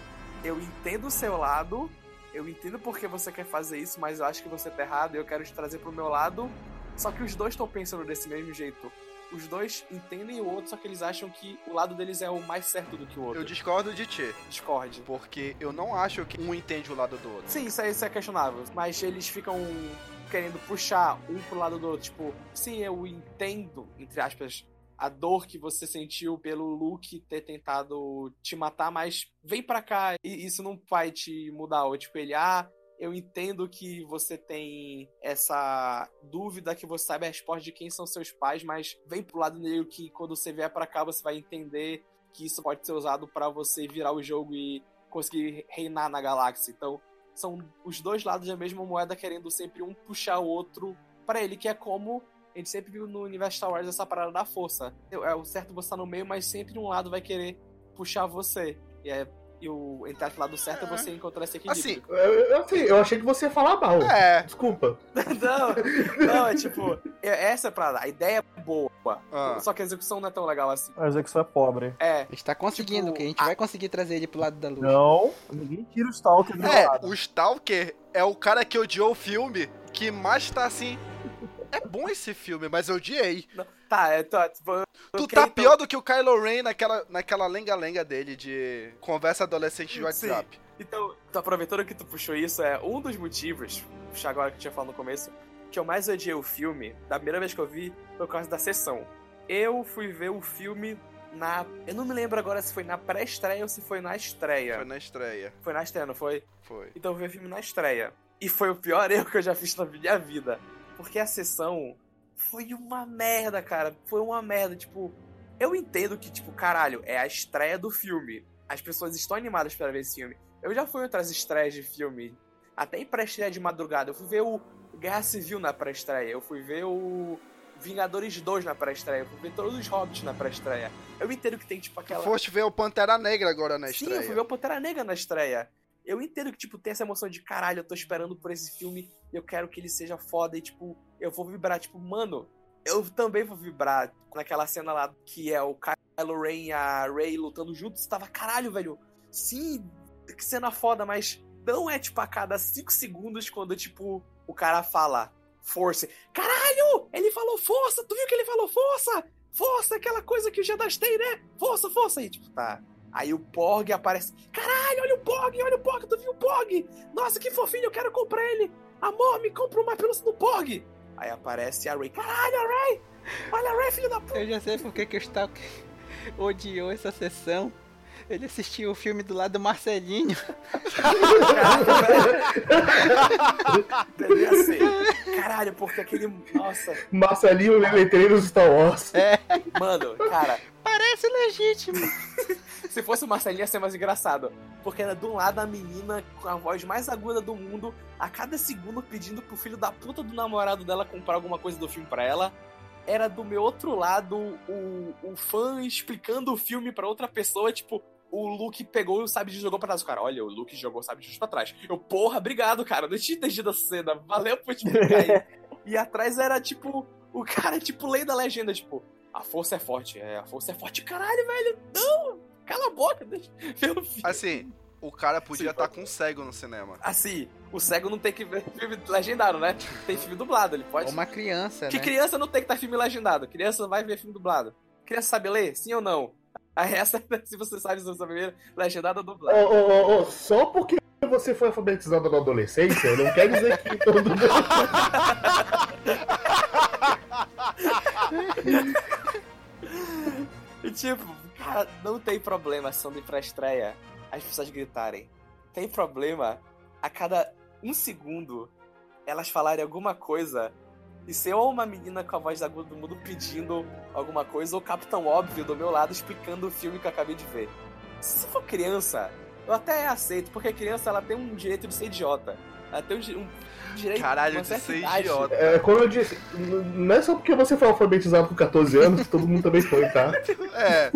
eu entendo o seu lado, eu entendo porque você quer fazer isso, mas eu acho que você tá errado e eu quero te trazer pro meu lado. Só que os dois estão pensando desse mesmo jeito. Os dois entendem o outro, só que eles acham que o lado deles é o mais certo do que o outro. Eu discordo de ti, Discord. porque eu não acho que um entende o lado do outro. Sim, isso, é, isso é questionável. Mas eles ficam querendo puxar um pro lado do outro. Tipo, sim, eu entendo, entre aspas, a dor que você sentiu pelo Luke ter tentado te matar, mas vem pra cá e isso não vai te mudar. Ou tipo, ele, ah, eu entendo que você tem essa dúvida que você sabe a resposta de quem são seus pais, mas vem pro lado negro que quando você vier pra cá você vai entender que isso pode ser usado pra você virar o jogo e conseguir reinar na galáxia. Então, são os dois lados da mesma moeda querendo sempre um puxar o outro pra ele, que é como a gente sempre viu no universo Star Wars essa parada da força. É o certo você estar no meio, mas sempre um lado vai querer puxar você. E, é, e o entrar pro lado certo é você encontrar esse equilíbrio. Assim, Eu, assim, eu achei que você ia falar mal. é. Desculpa. não, não, é tipo, é- essa é a parada. A ideia é boa, Ah. só que a execução não é tão legal assim. A execução é pobre. É, A gente tá conseguindo, Tipo, que a gente a- vai conseguir trazer ele pro lado da luz. Não, ninguém tira o Stalker do É, lado. o Stalker é o cara que odiou o filme, que mais tá assim. É bom esse filme, mas eu odiei. tá, é, tá, tipo, eu- Tu tá então- pior do que o Kylo Ren naquela, naquela lenga-lenga dele de conversa adolescente de WhatsApp. Então, tu aproveitando que tu puxou isso, é um dos motivos, puxar agora que eu tinha falado no começo, que eu mais odiei o filme, da primeira vez que eu vi, foi por causa da sessão. Eu fui ver o filme na. Eu não me lembro agora se foi na pré-estreia ou se foi na estreia. Foi na estreia. Foi na estreia, não foi? Foi. Então eu vi o filme na estreia. E foi o pior erro que eu já fiz na minha vida. Porque a sessão foi uma merda, cara. Foi uma merda. Tipo, eu entendo que, tipo, caralho, é a estreia do filme. As pessoas estão animadas para ver esse filme. Eu já fui em outras estreias de filme. Até em pré-estreia de madrugada. Eu fui ver o Guerra Civil na pré-estreia. Eu fui ver o Vingadores 2 na pré-estreia. Eu fui ver todos os Hobbits na pré-estreia. Eu entendo que tem, tipo, aquela. Foste ver o Pantera Negra agora na Sim, estreia. eu fui ver o Pantera Negra na estreia. Eu entendo que, tipo, tem essa emoção de caralho, eu tô esperando por esse filme, eu quero que ele seja foda e, tipo, eu vou vibrar. Tipo, mano, eu também vou vibrar naquela cena lá que é o Kylo Ren e a Rey lutando juntos. Tava, caralho, velho. Sim, que cena foda, mas não é, tipo, a cada 5 segundos quando, tipo, o cara fala força. Caralho! Ele falou força! Tu viu que ele falou força? Força, aquela coisa que o Jedi tem, né? Força, força! E, tipo, tá. Aí o Porg aparece. Caralho, olha o Porg, olha o Porg, tu viu o Porg? Nossa, que fofinho, eu quero comprar ele. Amor, me compra uma pelúcia do Porg. Aí aparece a Ray. Caralho, a Ray! Olha a Ray, filho da puta! Eu já sei porque que o Stalker odiou essa sessão. Ele assistiu o filme do lado do Marcelinho. Devia ser. Caralho, porque aquele. Nossa, Marcelinho Leletreiro dos Star Wars. mano, cara, Parece legítimo. Se fosse o Marcelinho ia ser mais engraçado. Porque era de um lado a menina com a voz mais aguda do mundo, a cada segundo pedindo pro filho da puta do namorado dela comprar alguma coisa do filme pra ela. Era do meu outro lado o, o fã explicando o filme pra outra pessoa, tipo, o Luke pegou e o sabre de jogou pra trás. O cara, olha, o Luke jogou o sabre de pra trás. Eu, porra, obrigado, cara. Não tinha entendido a cena. Valeu por explicar aí. E atrás era tipo, o cara, tipo, lei da legenda, tipo, a força é forte. É, a força é forte. Caralho, velho. Não! Cala a boca, deixa eu ver o filme. Assim, o cara podia estar com cego no cinema. Assim, o cego não tem que ver filme legendado, né? Tem filme dublado, ele pode. Ou uma criança, Que né? criança não tem que estar filme legendado. Criança vai ver filme dublado. Criança sabe ler? Sim ou não? Aí essa, se você sabe se você sabe ler, legendado ou Ô, dublado. ô, ô, ô, só porque você foi alfabetizado na adolescência, não quer dizer que todo mundo. E tipo, cara, não tem problema a sessão de pré-estreia as pessoas gritarem. Tem problema a cada um segundo elas falarem alguma coisa e ser ou uma menina com a voz aguda do mundo pedindo alguma coisa, ou o Capitão Óbvio do meu lado explicando o filme que eu acabei de ver. Se for criança, eu até aceito, porque a criança ela tem um direito de ser idiota. Ela tem um, um direito Caralho, de ser idade. idiota. É, como eu disse, não é só porque você foi alfabetizado com 14 anos, todo mundo também foi, tá? É,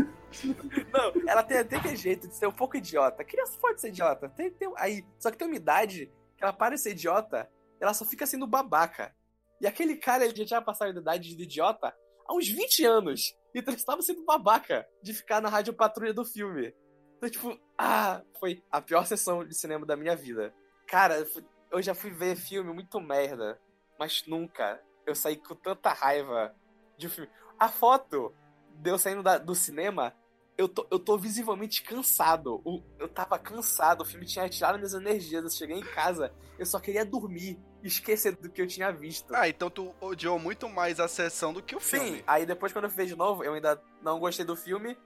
Não, ela tem até que jeito de ser um pouco idiota. A criança pode ser idiota. Tem, tem, aí, só que tem uma idade que ela para de ser idiota, ela só fica sendo babaca. E aquele cara, ele já tinha passado da idade de idiota há uns 20 anos. Então ele estava sendo babaca de ficar na rádio patrulha do filme. Então, tipo, ah, foi a pior sessão de cinema da minha vida. Cara, eu já fui ver filme muito merda, mas nunca eu saí com tanta raiva de um filme. A foto de eu saindo da- do cinema, eu tô, eu tô visivelmente cansado. O- eu tava cansado, o filme tinha tirado minhas energias. Eu cheguei em casa, eu só queria dormir, esquecer do que eu tinha visto. Ah, então tu odiou muito mais a sessão do que o Sim, filme. aí depois quando eu fui ver de novo, eu ainda não gostei do filme.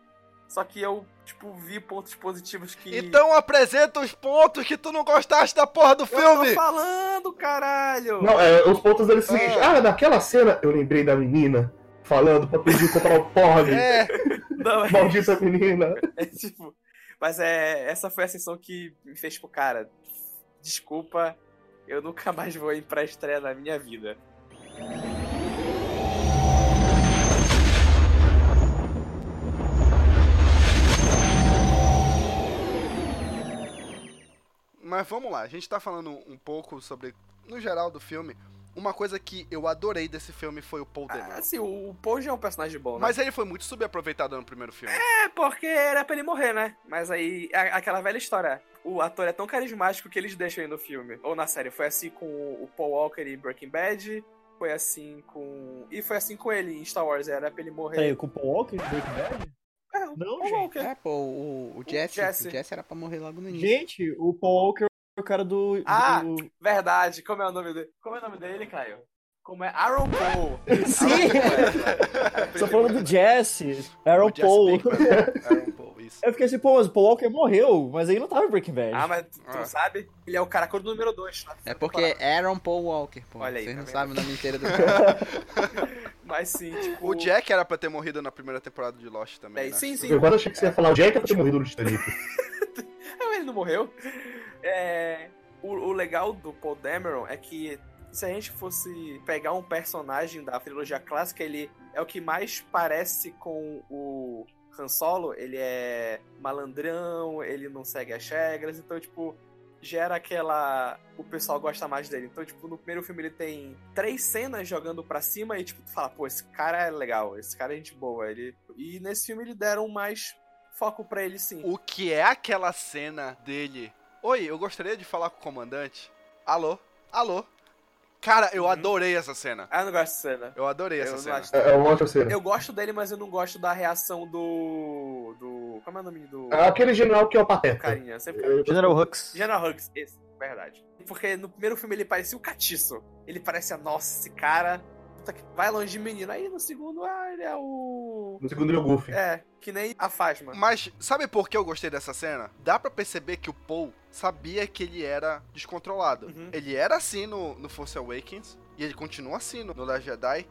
Só que eu, tipo, vi pontos positivos que. Então apresenta os pontos que tu não gostaste da porra do eu filme! tô falando, caralho! Não, é, os pontos deles são o seguinte. Ah. Ah, naquela cena eu lembrei da menina falando pra pedir comprar o porre. É, Não, é, Maldita menina. é tipo. Mas é. Essa foi a sessão que me fez, tipo, cara, desculpa, eu nunca mais vou ir pra estreia na minha vida. mas vamos lá, a gente tá falando um pouco sobre, no geral do filme. Uma coisa que eu adorei desse filme foi o Paul Dameron. Ah, assim, o Paul já é um personagem bom, né? Mas ele foi muito subaproveitado no primeiro filme. É porque era pra ele morrer, né? Mas aí, a- aquela velha história. O ator é tão carismático que eles deixam ele no filme. Ou na série. Foi assim com o Paul Walker em Breaking Bad. Foi assim com. E foi assim com ele em Star Wars. Era pra ele morrer. Peraí, com o Paul Walker de Breaking Bad? É, o Não, Paul gente. Walker. É, pô, o, o Jesse, Jesse. o Jesse era pra morrer logo no início. Gente, o Paul Walker o cara do. Ah! do- Verdade. Como é o nome dele? Como é o nome dele, Caio? Como é? Aaron Paul. Sim! Aaron Tô falando do Jesse, Aaron Paul. Pinkman. Aaron Paul, isso. Eu fiquei assim, pô, mas o Paul Walker morreu, mas aí não tava em Breaking Bad. Ah, mas tu, tu Ah. sabe? Ele é o cara cor do número 2. É porque Aaron Paul Walker, pô. Olha aí, Vocês tá não sabem o nome inteiro do cara. Mas sim, tipo. O Jack era pra ter morrido na primeira temporada de Lost também, É, né? sim, sim. Eu quase achei que você ia falar o Jack pra ter morrido no Titanic. Não, ele não morreu. É, o, o legal do Paul Dameron é que se a gente fosse pegar um personagem da trilogia clássica, ele é o que mais parece com o Han Solo. Ele é malandrão, ele não segue as regras, então, tipo, gera aquela. O pessoal gosta mais dele. Então, tipo, no primeiro filme ele tem três cenas jogando pra cima e, tipo, tu fala, pô, esse cara é legal, esse cara é gente boa. Ele... E nesse filme eles deram mais foco pra ele, sim. O que é aquela cena dele? Oi, eu gostaria de falar com o comandante. Alô? Alô? Cara, eu Uhum. adorei essa cena. Ah, eu não gosto dessa cena. Eu adorei Eu essa não cena. acho- É, é uma ótima cena. Eu gosto dele, mas eu não gosto da reação do. do. Como é o nome do. Aquele general que é o Pateta. carinha? Eu Sempre... Eu- General Hux. General Hux, esse, verdade. Porque no primeiro filme ele parecia o Catiço. Ele parecia, nossa, esse cara. Puta que vai longe de menino. Aí no segundo, ah, ele é o. No segundo ele é o Goofy. É, que nem a Fasma. Mas sabe por que eu gostei dessa cena? Dá pra perceber que o Paul sabia que ele era descontrolado. Uhum. Ele era assim no, no Force Awakens, e ele continua assim no, no Last Jedi.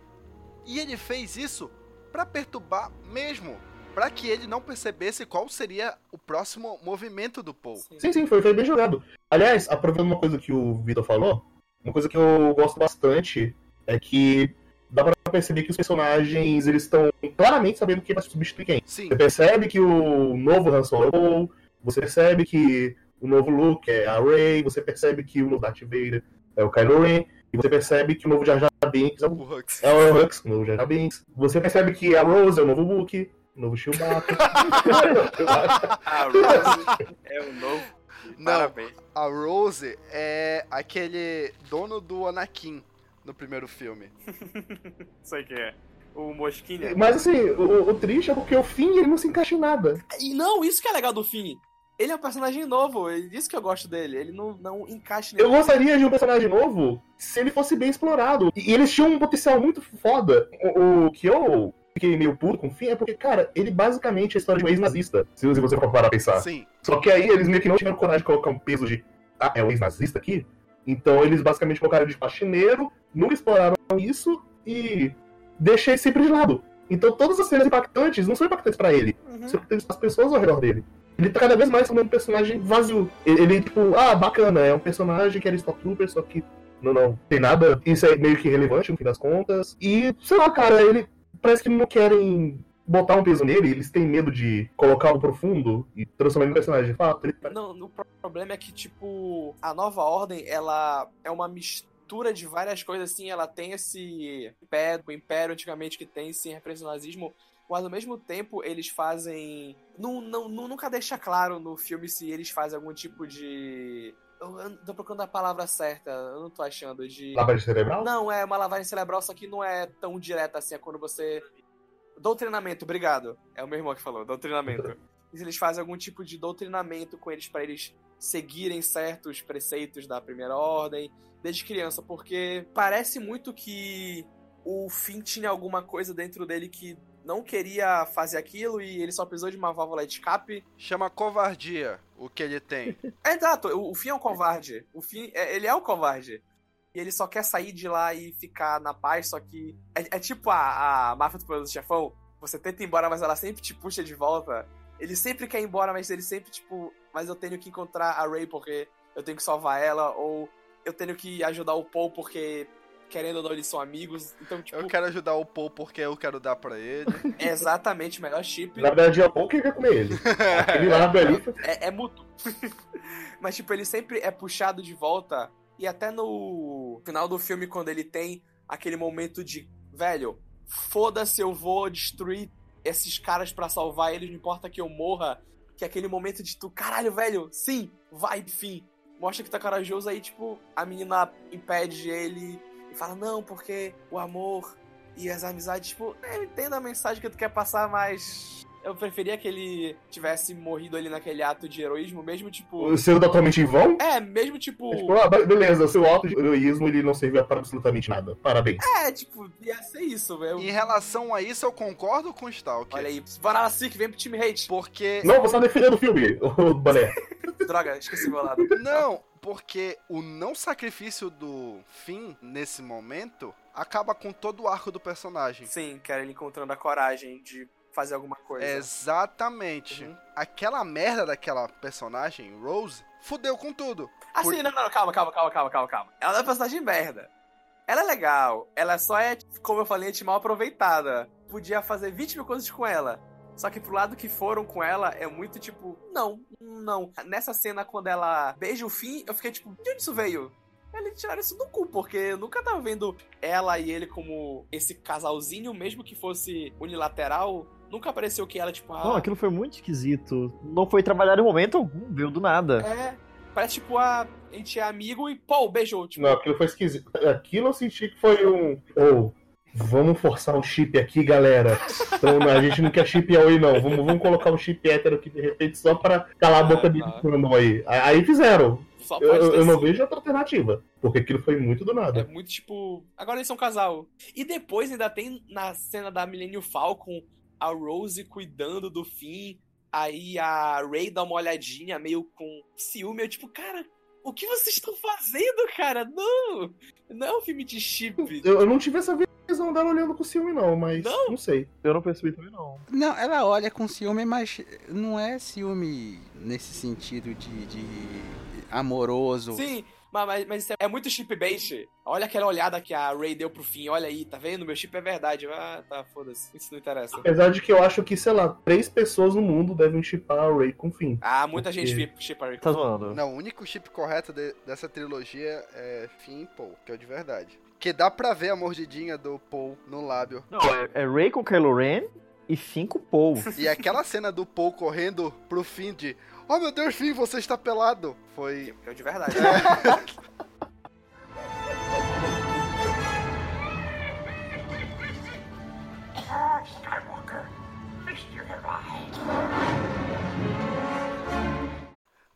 E ele fez isso pra perturbar mesmo. Pra que ele não percebesse qual seria o próximo movimento do Paul. Sim. Sim, sim, foi, foi bem jogado. Aliás, aproveitando uma coisa que o Vitor falou, uma coisa que eu gosto bastante é que dá pra perceber que os personagens eles estão claramente sabendo quem vai substituir quem. Sim, Você percebe que o novo Han Solo é o Paul, você percebe que o novo Luke é a Rey, você percebe que o novo Darth Vader é o Kylo Ren, e você percebe que o novo Jar Jar Binks é o, o Hux. é o Hux, o novo Jar Jar Binks. Você percebe que a Rose é o novo Wookiee, o novo Chewbacca. A Rose é o novo. Não, Parabéns. a Rose é aquele dono do Anakin no primeiro filme. Sei que é. O Mosquinha. Mas assim, o, o triste é porque o fim ele não se encaixa em nada. E não, isso que é legal do Finn. Ele é um personagem novo, é isso que eu gosto dele. Ele não, não encaixa Eu gostaria de um personagem novo se ele fosse bem explorado. E, eles tinham um potencial muito foda. O, o que eu fiquei meio puto com o Finn é porque, cara, ele basicamente é a história de um ex-nazista. Se você for parar pra pensar. Sim. Só que aí eles meio que não tiveram coragem de colocar um peso de. Ah, é um ex-nazista aqui? Então eles basicamente colocaram ele de faxineiro, nunca exploraram isso e deixei sempre de lado. Então todas as cenas impactantes não são impactantes pra ele, Uhum. são impactantes pras pessoas ao redor dele. Ele tá cada vez mais sendo um personagem vazio. Ele, ele, tipo, ah, bacana, é um personagem que era Stormtrooper, só que não, não tem nada. Isso é meio que irrelevante no fim das contas. E, sei lá, cara, ele parece que não querem botar um peso nele, eles têm medo de colocar o profundo e transformar ele em personagem de fato. Ele Não, pro- problema é que, tipo, a nova ordem, ela é uma mistura de várias coisas, assim, ela tem esse império, o império antigamente que tem, sim, referência ao nazismo, mas ao mesmo tempo eles fazem... Não, não, não- nunca deixa claro no filme se eles fazem algum tipo de eu tô procurando a palavra certa, eu não tô achando de. Lavagem cerebral? Não, é uma lavagem cerebral, só que não é tão direta assim, é quando você. Doutrinamento, obrigado. É o meu irmão que falou, doutrinamento. Eles fazem algum tipo de doutrinamento com eles pra eles seguirem certos preceitos da primeira ordem desde criança, porque parece muito que o Finn tinha alguma coisa dentro dele que não queria fazer aquilo e ele só precisou de uma válvula de escape. Chama covardia o que ele tem. É, exato, o, o Finn é um covarde. O Finn, é- ele é um covarde. E ele só quer sair de lá e ficar na paz, só que. É, é tipo a, a máfia do poder do chefão. Você tenta ir embora, mas ela sempre te puxa de volta. Ele sempre quer ir embora, mas ele sempre, tipo, mas eu tenho que encontrar a Ray porque eu tenho que salvar ela, ou eu tenho que ajudar o Paul porque, querendo ou não, eles são amigos. Então, tipo, Eu quero ajudar o Paul porque eu quero dar pra ele. é exatamente o melhor chip. Na verdade, é o que quer comer ele. Aquele lá foi É, é mútuo. Mas, tipo, ele sempre é puxado de volta. E até no final do filme, quando ele tem aquele momento de, velho, foda-se, eu vou destruir esses caras pra salvar eles, não importa que eu morra. Que é aquele momento de tu, caralho, velho, sim, vai, enfim. Mostra que tá corajoso, aí, tipo, a menina impede ele e fala, não, porque o amor e as amizades, tipo, eu entendo a mensagem que tu quer passar, mas. Eu preferia que ele tivesse morrido ali naquele ato de heroísmo, mesmo tipo. sendo totalmente em vão. É, mesmo tipo. É tipo, ah, be- beleza, seu auto de heroísmo ele não serviu para absolutamente nada. Parabéns. É, tipo, ia ser isso, velho. Em relação a isso, eu concordo com o Stalker. Olha aí, Banana Sick, vem pro time hate. Porque. Não, você tá defendendo o filme, o Boné. Droga, esqueci meu lado. Não, porque o não sacrifício do Finn nesse momento acaba com todo o arco do personagem. Sim, quero ele encontrando a coragem de fazer alguma coisa. Exatamente. Uhum. Aquela merda daquela personagem, Rose, fudeu com tudo. Assim, Por- não, não, calma, calma, calma, calma, calma, calma. Ela é uma personagem merda. Ela é legal. Ela só é, como eu falei, mal aproveitada. Podia fazer 20 mil coisas com ela. Só que pro lado que foram com ela, é muito tipo, não, não. Nessa cena, quando ela beija o fim, eu fiquei tipo, de onde isso veio? Eles tiraram isso do cu, porque eu nunca tava vendo ela e ele como esse casalzinho, mesmo que fosse unilateral. Nunca apareceu que ela, tipo, ah, Não, aquilo foi muito esquisito. Não foi trabalhado em momento algum, veio do nada. é. Parece tipo, ah, a gente é amigo e, pô, beijou. Tipo, Não, aquilo foi esquisito. Aquilo eu senti que foi um. Ou, vamos forçar um chip aqui, galera. Então, a gente não quer chip Aoi, não. Vamos, vamos colocar um chip hétero aqui de repente só pra calar a boca É, de tá. fandom aí. Aí fizeram. Eu, eu- não vejo outra alternativa. Porque aquilo foi muito do É nada. muito tipo. Agora eles são um casal. E depois ainda tem na cena da Millennium Falcon a Rose cuidando do Finn. Aí a Ray dá uma olhadinha meio com ciúme. Eu, tipo, cara, o que vocês estão fazendo, cara? Não! Não é um filme de chip. Eu, eu não tive essa visão dela olhando com ciúme, não, mas Não? não sei. Eu não percebi também, não. Não, ela olha com ciúme, mas não é ciúme nesse sentido de, de amoroso. Sim, mas, mas, mas isso é, é muito chip bait. Olha aquela olhada que a Ray deu pro Finn. Olha aí, tá vendo? Meu chip é verdade. Ah, tá, foda-se. Isso não interessa. Apesar de que eu acho que, sei lá, três pessoas no mundo devem chipar a Ray com o Finn. Ah, muita Porque- gente chipa a Ray. Tá zoando. Não, o único chip correto de- dessa trilogia é Finn e Paul, que é o de verdade. Que dá pra ver a mordidinha do Paul no lábio. Não, é, é Ray com Kylo Ren e Finn com Paul. E aquela cena do Paul correndo pro Finn de Oh meu Deus, Finn, você está pelado. Foi. É o de verdade. Eye.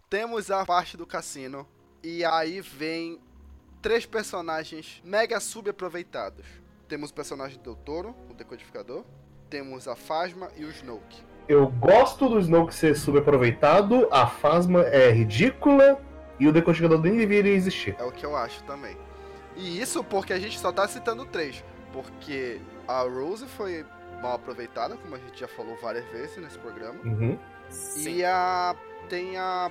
Temos a parte do cassino. E aí vem três personagens mega subaproveitados. Temos o personagem do Toro, o decodificador. Temos a Fasma e o Snoke. Eu gosto do Snoke ser subaproveitado, a Fasma é ridícula e o decodificador nem deveria existir. É o que eu acho também. E isso porque a gente só tá citando três. Porque a Rose foi mal aproveitada, como a gente já falou várias vezes nesse programa. Uhum. Sim. E a. tem a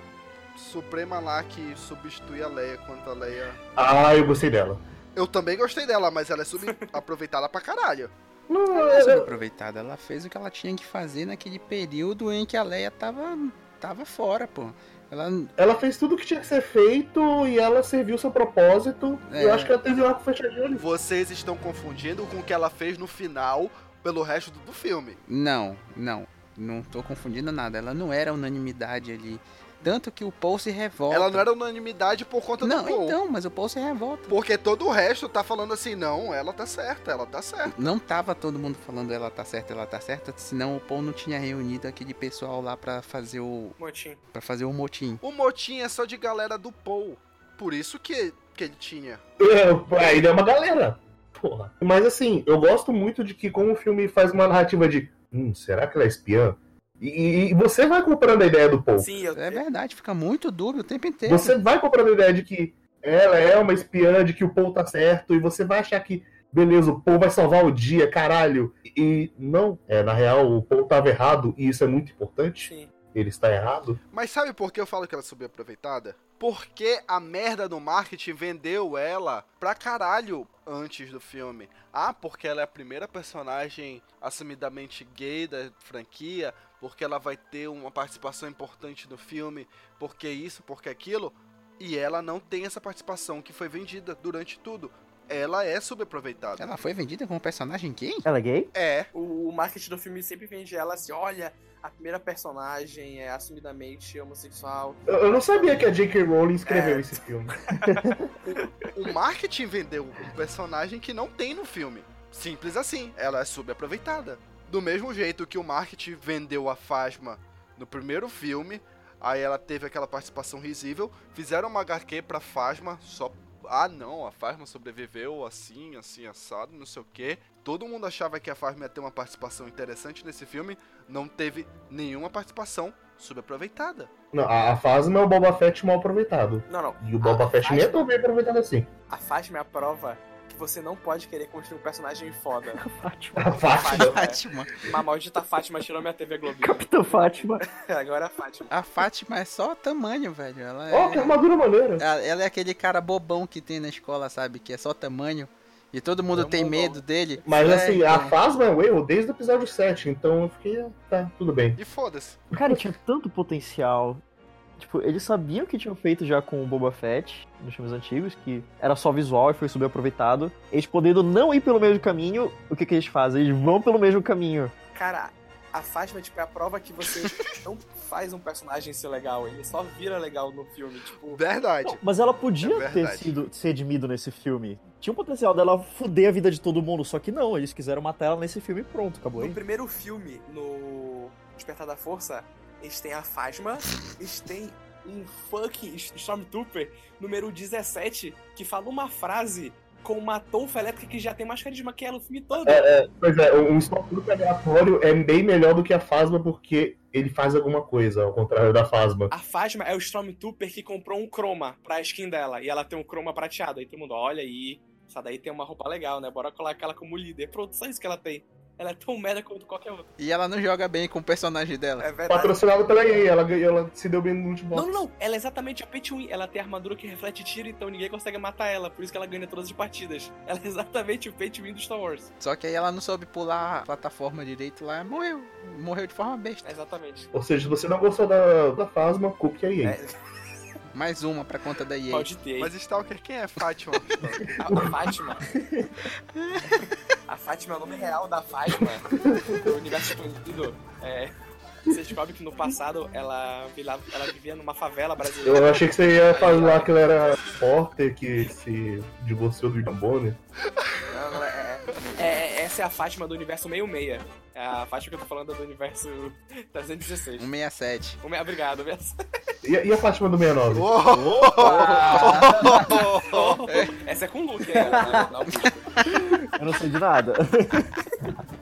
Suprema lá que substitui a Leia quanto a Leia. Ah, eu gostei dela. Eu também gostei dela, mas ela é subaproveitada pra caralho. Não, Ela é é- subaproveitada. Ela fez o que ela tinha que fazer naquele período em que a Leia tava, tava fora, pô. Ela ela fez tudo o que tinha que ser feito e ela serviu seu propósito. É. Eu acho que ela teve o arco fechadinho ali. Vocês estão confundindo com o que ela fez no final pelo resto do, do filme. Não, não. Não tô confundindo nada. Ela não era unanimidade ali. Tanto que o Paul se revolta. Ela não era unanimidade por conta Não, do Paul. então, mas o Paul se revolta. Porque todo o resto tá falando assim, não, ela tá certa, ela tá certa. Não tava todo mundo falando ela tá certa, ela tá certa, senão o Paul não tinha reunido aquele pessoal lá pra fazer o Motim. para fazer o motim. O motim é só de galera do Paul. Por isso que, que ele tinha. É, Aí é uma galera. Porra. Mas assim, eu gosto muito de que como o filme faz uma narrativa de hum, será que ela é espiã? E, e você vai comprando a ideia do Paul. Sim, eu, É verdade, fica muito dúbio o tempo inteiro. Você vai comprando a ideia de que ela é uma espiã, de que o Paul tá certo, e você vai achar que, beleza, o Paul vai salvar o dia, caralho. E não, é, na real, o Paul tava errado, e isso é muito importante. sim. Ele está errado. Mas sabe por que eu falo que ela é subaproveitada? Porque a merda do marketing vendeu ela pra caralho antes do filme. Ah, porque ela é a primeira personagem assumidamente gay da franquia, porque ela vai ter uma participação importante no filme, porque isso, porque aquilo. E ela não tem essa participação que foi vendida durante tudo. Ela é subaproveitada. Ela foi vendida como personagem gay? Ela é gay? É. O, o marketing do filme sempre vende ela assim, olha, a primeira personagem é assumidamente homossexual. Eu, eu não sabia que a J.K. Rowling escreveu É. esse filme. O marketing vendeu um personagem que não tem no filme. Simples assim. Ela é subaproveitada. Do mesmo jeito que o marketing vendeu a Fasma no primeiro filme, aí ela teve aquela participação risível, fizeram uma HQ pra Fasma só. Ah não, a Fasma sobreviveu assim, assim, assado, não sei o que. Todo mundo achava que a Fasma ia ter uma participação interessante nesse filme, não teve nenhuma participação subaproveitada. Não, a, a Phasma é o Boba Fett mal aproveitado. Não, não. E o Boba A Fett nem é tão bem aproveitado assim. A Fasma é a prova que você não pode querer construir um personagem foda. Fátima. A Fátima. Fátima. Uma maldita Fátima tirou minha TV Globinho. Capitã Fátima. Agora é a Fátima. A Fátima é só tamanho, velho. Ela é. Ó, que armadura maneira. Ela ela é aquele cara bobão que tem na escola, sabe? Que é só tamanho. E todo mundo É um tem bobão. medo dele. Mas É, assim, a então. Phasma é o erro desde o episódio 7, então eu fiquei, tá, tudo bem. E foda-se. Cara, tinha tanto potencial. Tipo, eles sabiam que tinham feito já com o Boba Fett nos filmes antigos, que era só visual e foi subaproveitado. Eles podendo não ir pelo mesmo caminho, o que, que eles fazem? Eles vão pelo mesmo caminho. Cara, a Fátima tipo, é a prova que você não faz um personagem ser legal, ele só vira legal no filme. Tipo, Verdade. Não, mas ela podia É ter sido ser redimido nesse filme. Tinha o potencial dela fuder a vida de todo mundo, só que não, eles quiseram matar ela nesse filme e pronto, acabou no aí. primeiro filme, no Despertar da Força, eles têm a Fasma, eles têm um fucking Stormtrooper número 17 que fala uma frase com uma tonfa elétrica que já tem mais carisma que ela o filme todo. Pois é, um Stormtrooper aleatório é bem melhor do que a Phasma porque ele faz alguma coisa, ao contrário da Phasma. A Fasma é o Stormtrooper que comprou um croma pra skin dela. E ela tem um croma prateado. Aí todo mundo, olha aí, essa daí tem uma roupa legal, né? Bora colocar ela como líder. Pronto, só isso que ela tem. Ela é tão merda quanto qualquer outra. E ela não joga bem com o personagem dela. É verdade. Patrocinado pela EA, ela, ganhou- ela se deu bem no último Não, não, não. Ela é exatamente a to Win. Ela tem armadura que reflete tiro, então ninguém consegue matar ela. Por isso que ela ganha todas as partidas. Ela é exatamente o to Win do Star Wars. Só que aí ela não soube pular a plataforma direito lá. Morreu. Morreu de forma besta. É exatamente. Ou seja, se você não gostou da, da Phasma, culpe a EA. É, Mais uma pra conta da EA. pode ter. Mas Stalker, quem é Fátima? A, a Fátima. a Fátima é o nome real da Fátima. Do universo expandido. É. Você descobre que no passado ela, ela vivia numa favela brasileira. Eu achei que você ia falar que ela era Porter, que se divorciou do. Não, não, é, é- é- essa é a Fátima do universo 66. É a Fátima que eu tô falando é do universo 316. 167. Um, obrigado, minha- E, a- e a Fátima do 69? Essa é com o Luke, né? Eu não sei de nada.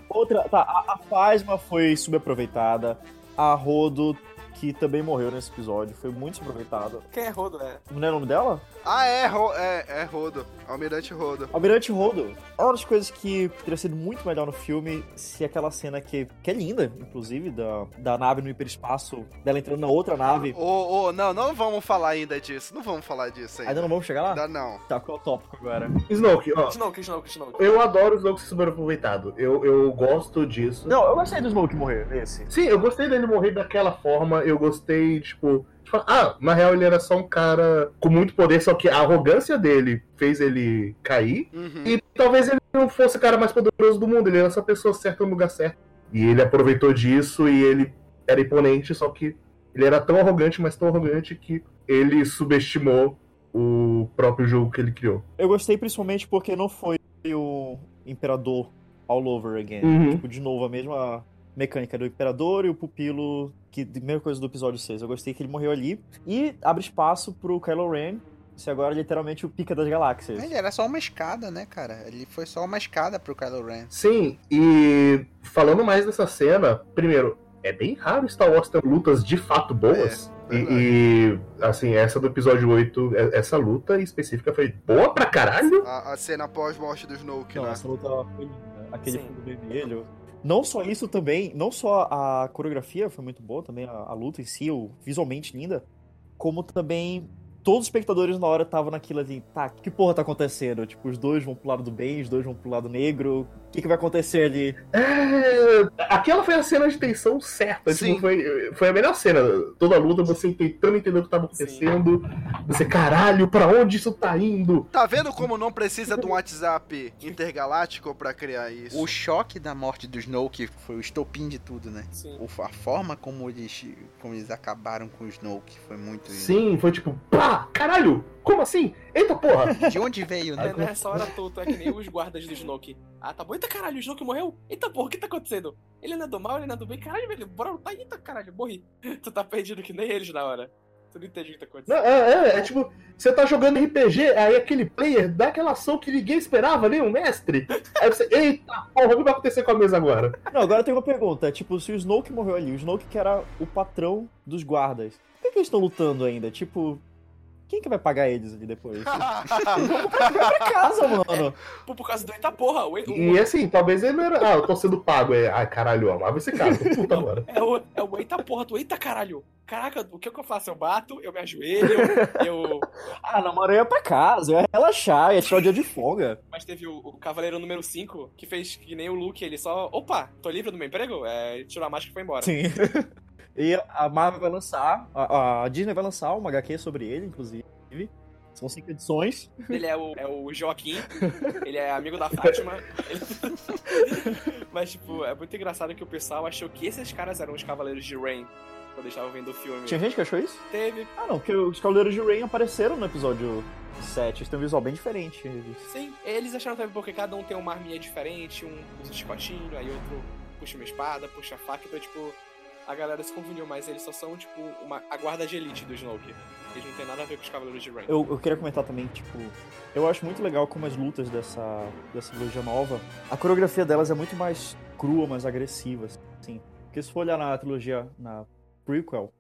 Outra, tá, a, a Phasma foi subaproveitada. A Rodo, que também morreu nesse episódio, foi muito subaproveitada. Quem é Rodo, é? Não é o nome dela? ah, é, Ro é, é Rodo. Almirante Rodo. Almirante Rodo. É uma das coisas que teria sido muito melhor no filme se aquela cena que, que é linda, inclusive, da, da nave no hiperespaço, dela entrando na outra nave. Ô, ô, não, não vamos falar ainda disso. Não vamos falar disso ainda. Ainda não vamos chegar lá? Ainda não. Tá, qual é o tópico agora? Snoke, ó. Snoke, Snoke, Snoke. Eu adoro o Snoke ser superaproveitado. Eu, eu gosto disso. Não, eu gostei do Smoke morrer, esse. Sim, eu gostei dele morrer daquela forma. Eu gostei, tipo. tipo, ah, na real ele era só um cara com muito poder, só que a arrogância dele fez ele cair. Uhum. E talvez ele não fosse o cara mais poderoso do mundo, ele era só a pessoa certa no lugar certo. E ele aproveitou disso e ele era imponente, só que Ele era tão arrogante, mas tão arrogante que ele subestimou o próprio jogo que ele criou. Eu gostei principalmente porque não foi o Imperador all over again. Uhum. Tipo, de novo, a mesma mecânica do Imperador e o Pupilo, que a mesma coisa do episódio 6. Eu gostei que ele morreu ali. E abre espaço pro Kylo Ren ser agora literalmente o pica das galáxias. Ele era só uma escada, né, cara? Ele foi só uma escada pro Kylo Ren. Sim, e falando mais dessa cena, primeiro, é bem raro Star Wars ter lutas de fato boas. É, e, e, assim, essa do episódio 8, é- essa luta específica foi boa pra caralho. A, a cena pós-morte do Snoke, Não, né? essa luta foi linda. Aquele Sim. fundo vermelho. Não só isso também, não só a coreografia foi muito boa, também a, a luta em si, o, visualmente linda, como também todos os espectadores na hora estavam naquilo ali, tá, que porra tá acontecendo? Tipo, os dois vão pro lado do bem, os dois vão pro lado negro, o que, que vai acontecer ali? É, aquela foi a cena de tensão certa. Sim. Tipo, foi, foi a melhor cena. Toda a luta, você tentando entender o que tava acontecendo. Você, caralho, pra onde isso tá indo? Tá vendo como não precisa de um WhatsApp intergaláctico pra criar isso? O choque da morte do Snoke foi o estopim de tudo, né? Sim. O- A forma como eles, como eles acabaram com o Snoke foi muito. Sim, foi tipo, pá, caralho, como assim? Eita porra! De onde veio, né? Nessa hora tu, tu é que nem os guardas do Snoke. Ah, tá bom. Eita caralho, o Snoke morreu? Eita porra, o que tá acontecendo? Ele não é do mal, ele não é do bem. Caralho, velho, bora lutar. Eita caralho, morri. Tu tá perdido que nem eles na hora. Tu não entende o que tá Não, acontecendo. é, é, é tipo, você tá jogando RPG, aí aquele player dá aquela ação que ninguém esperava ali, um mestre. Aí você, eita porra, o que vai acontecer com a mesa agora? Não, agora tem uma pergunta, tipo, se o Snoke morreu ali, o Snoke que era o patrão dos guardas, por que, que eles estão lutando ainda? Tipo, quem que vai pagar eles ali depois? Vai pra casa, mano. Pô, por causa do eita porra. O, o, E assim, talvez ele não era. Ah, eu tô sendo pago. É, ai caralho, eu amava esse cara, puta agora. é, o, é o eita porra do eita caralho. Caraca, o que, que eu faço? Eu bato, eu me ajoelho, eu. Ah, na moral, eu ia pra casa, eu ia relaxar, ia tirar o dia de folga. Mas teve o, o Cavaleiro número 5, que fez que nem o Luke, ele só. Opa, tô livre do meu emprego? É, tirou a máscara e foi embora. Sim. E a Marvel vai lançar, a, a Disney vai lançar uma HQ sobre ele, inclusive. São cinco edições. Ele é o, é o Joaquim, ele é amigo da Fátima. ele- Mas, tipo, é muito engraçado que o pessoal achou que esses caras eram os Cavaleiros de Rain quando eles estavam vendo o filme. Tinha gente que achou isso? Teve. Ah, não, porque os Cavaleiros de Rain apareceram no episódio 7. Eles têm um visual bem diferente. Sim, eles acharam também porque cada um tem uma arminha diferente, um usa chicotinho, aí outro puxa uma espada, puxa a faca, então, tipo, a galera se confundiu, mas eles só são, tipo, uma, a guarda de elite do Snoke. Eles não tem nada a ver com os Cavaleiros de Rain. Eu, eu queria comentar também, tipo, eu acho muito legal como as lutas dessa, dessa trilogia nova, a coreografia delas é muito mais crua, mais agressiva, assim. Porque se for olhar na trilogia, na prequel,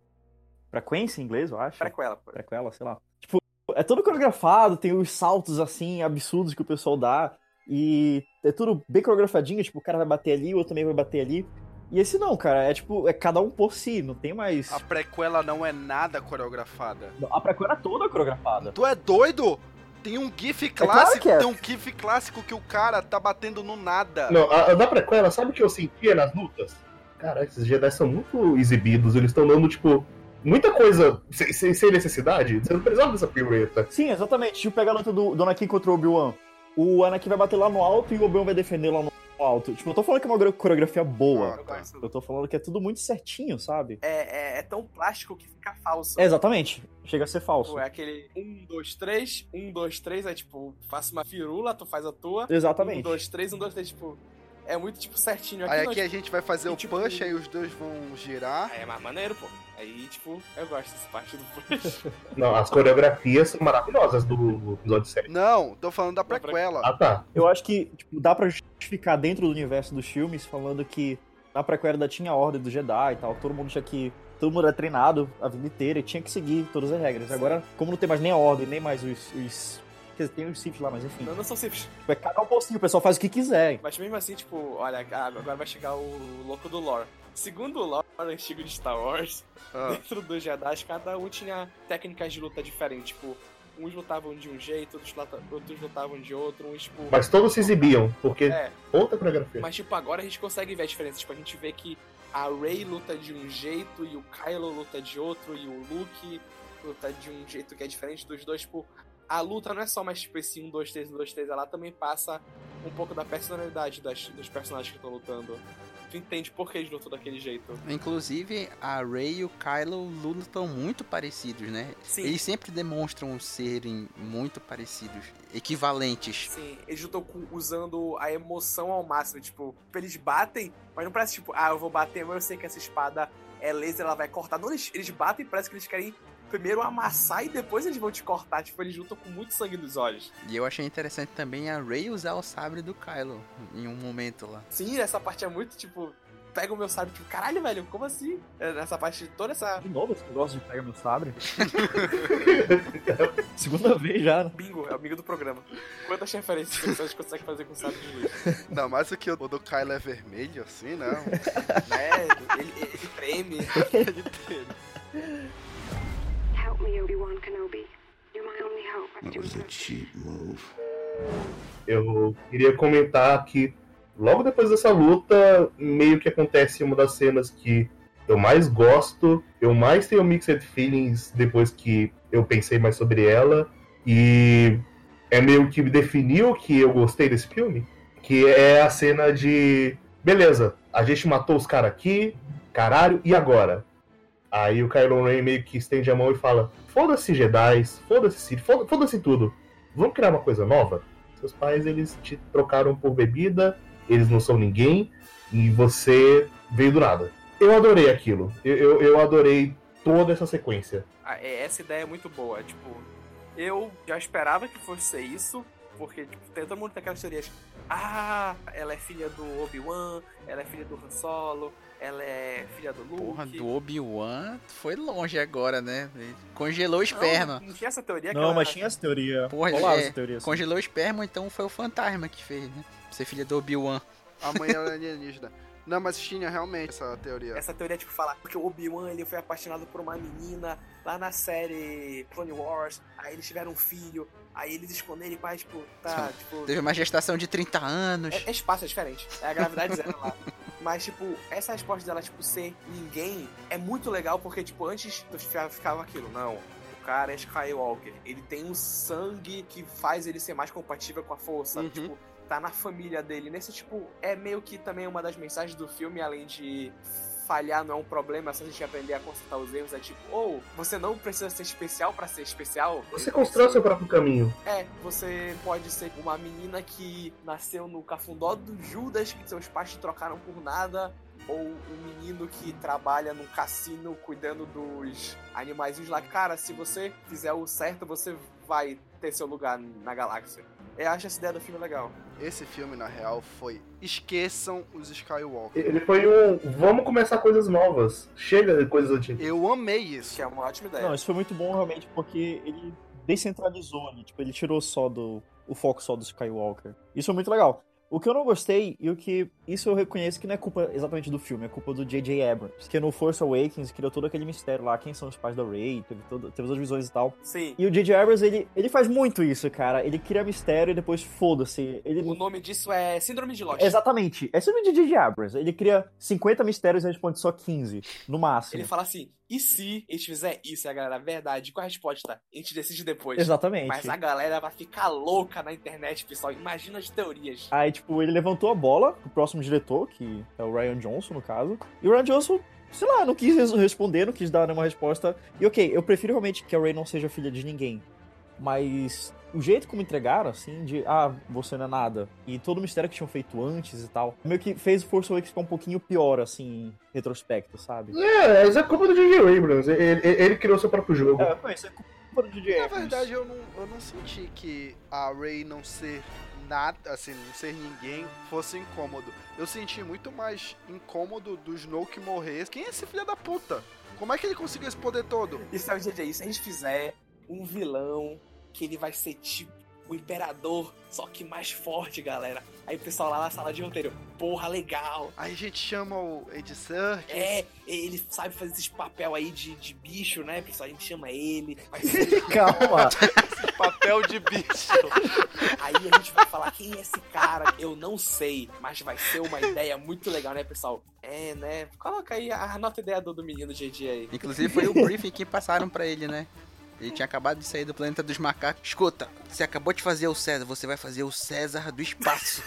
frequência em inglês, eu acho. Prequela, pô. prequela, sei lá. Tipo, é todo coreografado, tem os saltos assim, absurdos que o pessoal dá. E é tudo bem coreografadinho, tipo, o cara vai bater ali, o outro também vai bater ali. E esse não, cara, é tipo, é cada um por si, não tem mais. A prequela não é nada coreografada. A prequela é toda coreografada. Tu é doido? Tem um GIF claro clássico, que é. tem um GIF clássico que o cara tá batendo no nada. Não, a, a da prequela, sabe o que eu sentia nas lutas? Cara, esses Jedi são muito exibidos, eles estão dando, tipo, muita coisa sem, sem, sem necessidade. Você não precisava dessa pirueta. Sim, exatamente. Tipo, pega a luta do, do Anakin contra o Obi-Wan. O Anakin vai bater lá no alto e o Obi-Wan vai defender lá no alto. Tipo, eu tô falando que é uma coreografia boa. Ah, Eu tá. Eu tô falando que é tudo muito certinho, sabe? É, é, é tão plástico que fica falso. É, exatamente. Chega a ser falso. Tipo, é aquele 1, 2, 3, 1, 2, 3, aí tipo, faço uma firula, tu faz a tua. 1, Exatamente. 2, 3, 1, 2, 3, tipo. É muito tipo certinho Aí não, aqui a gente vai fazer e o tipo- push, aí os dois vão girar. Aí é mais maneiro, pô. Aí, tipo, eu gosto dessa parte do push. Não, as coreografias são maravilhosas do, do episódio 7. Não, tô falando da prequela. Ah, tá. Eu acho que tipo, dá pra justificar dentro do universo dos filmes falando que na prequela ainda tinha a ordem do Jedi e tal, todo mundo tinha que. Todo mundo era treinado a vida inteira e tinha que seguir todas as regras. Agora, como não tem mais nem a ordem, nem mais os. os quer dizer, tem os Sith lá, mas enfim. não, não são simples. Tipo, é cada um pocinho, o pessoal faz o que quiser. Mas mesmo assim, tipo, olha, agora vai chegar o louco do lore. Segundo o lore antigo de Star Wars, Ah, dentro dos Jedi, cada um tinha técnicas de luta diferentes. Tipo, uns lutavam de um jeito, outros, outros lutavam de outro, uns, tipo. Mas todos se exibiam, porque É, outra coreografia. mas tipo, agora a gente consegue ver a diferença. Tipo, a gente vê que a Rey luta de um jeito e o Kylo luta de outro e o Luke luta de um jeito que é diferente dos dois. Tipo, a luta não é só mais tipo esse 1, 2, 3, 1, 2, 3, ela também passa um pouco da personalidade das, dos personagens que estão lutando. Tu entende por que eles lutam daquele jeito. Inclusive, a Rey e o Kylo lutam muito parecidos, né? Sim. Eles sempre demonstram serem muito parecidos, equivalentes. Sim, eles lutam com- usando a emoção ao máximo. Tipo, eles batem, mas não parece tipo, ah, eu vou bater, mas eu sei que essa espada é laser, ela vai cortar. Não, eles, eles batem e parece que eles querem primeiro amassar e depois eles vão te cortar. Tipo, eles lutam com muito sangue nos olhos. E eu achei interessante também a Rey usar o sabre do Kylo em um momento lá. Sim, essa parte é muito, tipo, pega o meu sabre, tipo, caralho, velho, como assim? É, Nessa parte, toda essa. De novo esse negócio de pegar meu sabre. Segunda vez já, né? Bingo, é o amigo do programa. Quantas referências vocês conseguem fazer com sabre de luz? Ainda mais o que o do Kylo é vermelho, assim, né? né? Ele, ele treme. Ele tem- Eu queria comentar que logo depois dessa luta, meio que acontece uma das cenas que eu mais gosto, eu mais tenho mixed feelings depois que eu pensei mais sobre ela, e é meio que definiu que eu gostei desse filme, que é a cena de beleza, a gente matou os caras aqui, caralho, e agora? Aí o Kylo Ren meio que estende a mão e fala: Foda-se Jedi, foda-se foda-se tudo. Vamos criar uma coisa nova? Seus pais, eles te trocaram por bebida, eles não são ninguém, e você veio do nada. Eu adorei aquilo. Eu, eu, eu adorei toda essa sequência. Ah, é, essa ideia é muito boa. Tipo, eu já esperava que fosse isso, porque tipo, tem todo mundo tem aquelas teorias. Ah, ela é filha do Obi-Wan, ela é filha do Han Solo, ela é filha do Luke. Porra, do Obi-Wan foi longe agora, né? Ele congelou o Não, esperma. Não, tinha essa teoria que Não, mas tinha essa teoria. Porra, Rolava é, essa teoria. assim. Congelou o esperma, então foi o fantasma que fez, né? Ser filha do Obi-Wan. A mãe era alienígena. Não, mas tinha realmente essa teoria. Essa teoria, tipo, fala que o Obi-Wan ele foi apaixonado por uma menina lá na série Clone Wars, aí eles tiveram um filho, aí eles escondem ele pra, tipo, tá, tipo. Teve uma gestação de 30 anos. É, é espaço, é diferente. É a gravidade zero lá. Mas, tipo, essa resposta dela, tipo, ser ninguém é muito legal porque, tipo, antes ficava aquilo, não. O cara é Skywalker. Ele tem um sangue que faz ele ser mais compatível com a força. Uhum. Tipo, tá na família dele. Nesse, tipo, é meio que também uma das mensagens do filme, além de falhar não é um problema, é só a gente aprender a consertar os erros. É tipo, ou você não precisa ser especial pra ser especial. Você constrói seu próprio caminho. É, você pode ser uma menina que nasceu no cafundó do Judas, que seus pais te trocaram por nada, ou um menino que trabalha num cassino cuidando dos animaizinhos lá. Cara, se você fizer o certo, você vai ter seu lugar na galáxia. Eu acho essa ideia do filme legal. Esse filme, na real, foi Esqueçam os Skywalker. Ele foi um. Vamos começar coisas novas. Chega de coisas antigas. Eu amei isso. Que é uma ótima ideia. Não, isso foi muito bom realmente porque ele descentralizou ali, tipo, ele tirou só do o foco só do Skywalker. Isso foi muito legal. O que eu não gostei e o que isso eu reconheço que não é culpa exatamente do filme, é culpa do J.J. Abrams, que no Force Awakens criou todo aquele mistério lá, quem são os pais da Rey, teve, todo, teve as visões e tal. Sim. E o J.J. Abrams, ele, ele faz muito isso, cara. Ele cria mistério e depois foda-se. Ele, O nome disso é Síndrome de Lost. Exatamente. É sobre o J.J. Abrams. Ele cria 50 mistérios e responde só 15, no máximo. Ele fala assim, e se a gente fizer isso? E a galera, verdade, qual a resposta? A gente decide depois. Exatamente. Mas a galera vai ficar louca na internet, pessoal. Imagina as teorias. Aí, tipo, ele levantou a bola pro próximo diretor, que é o Ryan Johnson, no caso. E o Ryan Johnson, sei lá, não quis res- responder, não quis dar nenhuma resposta. E ok, eu prefiro realmente que a Rey não seja filha de ninguém. Mas o jeito como entregaram, assim, de ah, você não é nada. E todo o mistério que tinham feito antes e tal, meio que fez o Force Awakens ficar um pouquinho pior, assim, em retrospecto, sabe? É, isso é culpa do J.J. Abrams. Ele, ele- ele criou seu próprio jogo. É, foi isso, é culpa do DJ Na verdade, eu não, eu não senti que a Rey não ser nada, assim, não ser ninguém, fosse incômodo. Eu senti muito mais incômodo do Snoke morrer. Quem é esse filho da puta? Como é que ele conseguiu esse poder todo? Isso é o GG. Se a gente fizer um vilão que ele vai ser tipo o imperador, só que mais forte, galera. Aí o pessoal lá na sala de roteiro, porra, legal. Aí a gente chama o Ed Serkis. É, ele sabe fazer esses papel aí de, de bicho, né, pessoal? A gente chama ele. Calma. Papel de bicho. Aí a gente vai falar quem é esse cara, eu não sei, mas vai ser uma ideia muito legal, né, pessoal? É, né? Coloca aí a nota ideia do, do menino GG aí. Inclusive foi o briefing que passaram pra ele, né? Ele tinha acabado de sair do planeta dos macacos. Escuta, você acabou de fazer o César, você vai fazer o César do espaço.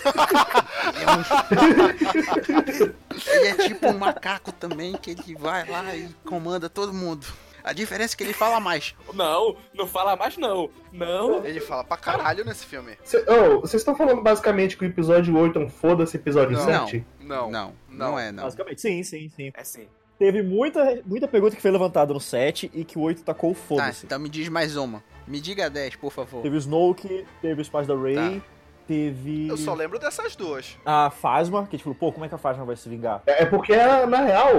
ele, é um... ele é tipo um macaco também, que ele vai lá e comanda todo mundo. A diferença é que ele fala mais. Não, não fala mais não. Não. Ele fala pra caralho nesse filme. Cê- oh, Vocês estão falando basicamente que o episódio 8 é um foda-se episódio Não. 7? Não. Não, não, é não. Basicamente, sim, sim, sim. É sim. Teve muita, muita pergunta que foi levantada no 7 e que o 8 tacou o Tá, foda-se. então me diz mais uma. Me diga 10, por favor. Teve o Snoke, teve o Espaço da Rey, Tá. Teve Eu só lembro dessas duas. a Phasma, que tipo, pô, como é que a Phasma vai se vingar? É é porque, na real,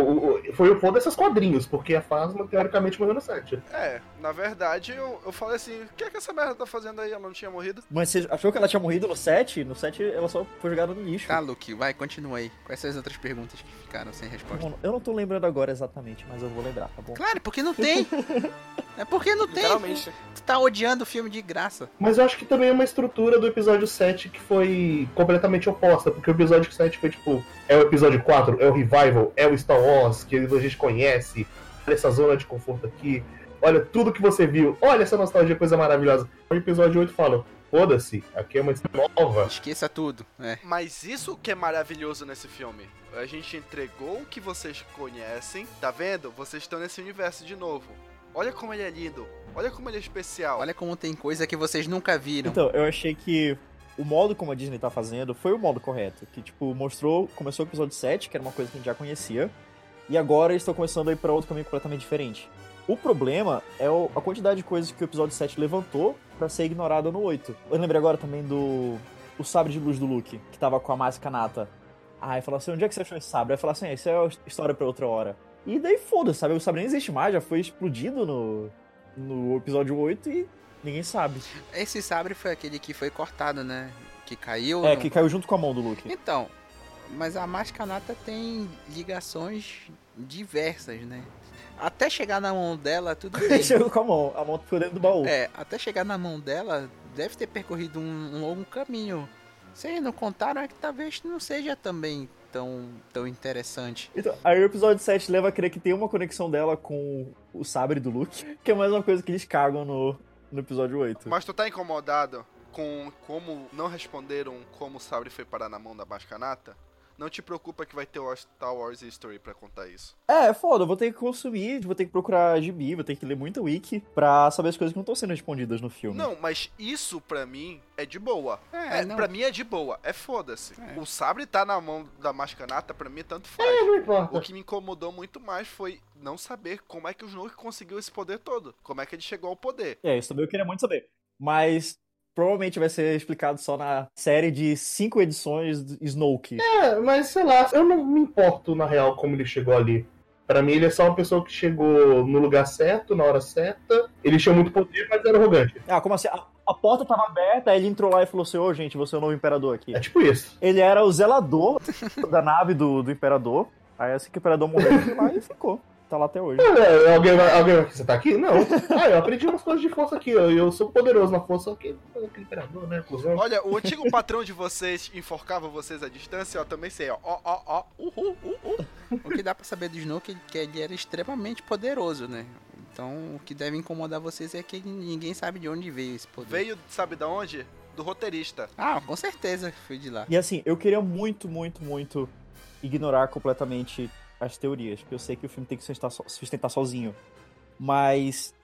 foi o foda desses quadrinhos, porque a Phasma teoricamente morreu no 7. É, na verdade, eu, eu falei assim, o que é que essa merda tá fazendo aí? Ela não tinha morrido? Mas você achou que ela tinha morrido no 7? No 7 ela só foi jogada no lixo. Tá, Luke, vai, continua aí. Quais são as outras perguntas que ficaram sem resposta? Mano, eu não tô lembrando agora exatamente, mas eu vou lembrar, tá bom? Claro, porque não tem. É porque não tem. Tu tá odiando o filme de graça. Mas eu acho que também é uma estrutura do episódio 7 que foi completamente oposta, porque o episódio 7 foi tipo, é o episódio 4, é o Revival, é o Star Wars, que a gente conhece, olha essa zona de conforto aqui, olha tudo que você viu, olha essa nostalgia, coisa maravilhosa. O episódio 8 fala, foda-se, aqui é uma história nova. Esqueça tudo. É. Mas isso que é maravilhoso nesse filme. A gente entregou o que vocês conhecem, tá vendo? Vocês estão nesse universo de novo. Olha como ele é lindo. Olha como ele é especial. Olha como tem coisa que vocês nunca viram. Então, eu achei que o modo como a Disney tá fazendo foi o modo correto. Que, tipo, mostrou, começou o episódio 7, que era uma coisa que a gente já conhecia, e agora eles estão começando a ir pra outro caminho completamente diferente. O problema é o- a quantidade de coisas que o episódio 7 levantou pra ser ignorada no 8. Eu lembrei agora também do o sabre de luz do Luke, que tava com a máscara nata. Aí falou assim, onde é que você achou esse sabre? Aí falou assim, ah, isso é história pra outra hora. E daí foda-se, sabe? O sabre nem existe mais, já foi explodido no, no episódio 8 e ninguém sabe. Esse sabre foi aquele que foi cortado, né? Que caiu. É, no- que caiu junto com a mão do Luke. Então, mas a Mascanata tem ligações diversas, né? Até chegar na mão dela, tudo bem. Chegou com a mão, a mão ficou dentro do baú. É, até chegar na mão dela, deve ter percorrido um, um longo caminho. Vocês não contaram, é que talvez não seja também tão, tão interessante. Então, aí o episódio 7 leva a crer que tem uma conexão dela com o sabre do Luke, que é mais uma coisa que eles cagam no, no episódio 8. Mas tu tá incomodado com como não responderam como o sabre foi parar na mão da Mascanata? Não te preocupa que vai ter o Star Wars History pra contar isso. É, foda, eu vou ter que consumir, vou ter que procurar gibi, vou ter que ler muita wiki pra saber as coisas que não estão sendo respondidas no filme. Não, mas isso pra mim é de boa. É, É, não. pra mim é de boa, é foda-se. É. O sabre tá na mão da Mascanata, pra mim tanto faz. Não O importa. que me incomodou muito mais foi não saber como é que o Snoke conseguiu esse poder todo. Como é que ele chegou ao poder. É, isso também eu queria muito saber. Mas provavelmente vai ser explicado só na série de cinco edições Snoke. É, mas sei lá, eu não me importo na real como ele chegou ali. Pra mim, ele é só uma pessoa que chegou no lugar certo, na hora certa. Ele tinha muito poder, mas era arrogante. Ah, como assim? A, a porta tava aberta, aí ele entrou lá e falou assim: Ô, gente, você é o novo imperador aqui. É tipo isso. Ele era o zelador da nave do, do imperador. Aí assim que o imperador morreu, ele lá e ficou. Tá lá até hoje. É, alguém, vai- alguém vai. Você tá aqui? Não. Ah, eu aprendi umas coisas de força aqui. Eu, eu sou poderoso na força, só que aquele imperador, né? Cusão. Olha, o antigo patrão de vocês enforcava vocês à distância, ó, também sei, ó. Ó, ó, ó, uhul, uhul. O que dá pra saber do Snoke é que ele era extremamente poderoso, né? Então, o que deve incomodar vocês é que ninguém sabe de onde veio esse poder. Veio, sabe da onde? Do roteirista. Ah, com certeza foi de lá. E assim, eu queria muito, muito, muito ignorar completamente as teorias, porque eu sei que o filme tem que sustentar, so- sustentar sozinho. Mas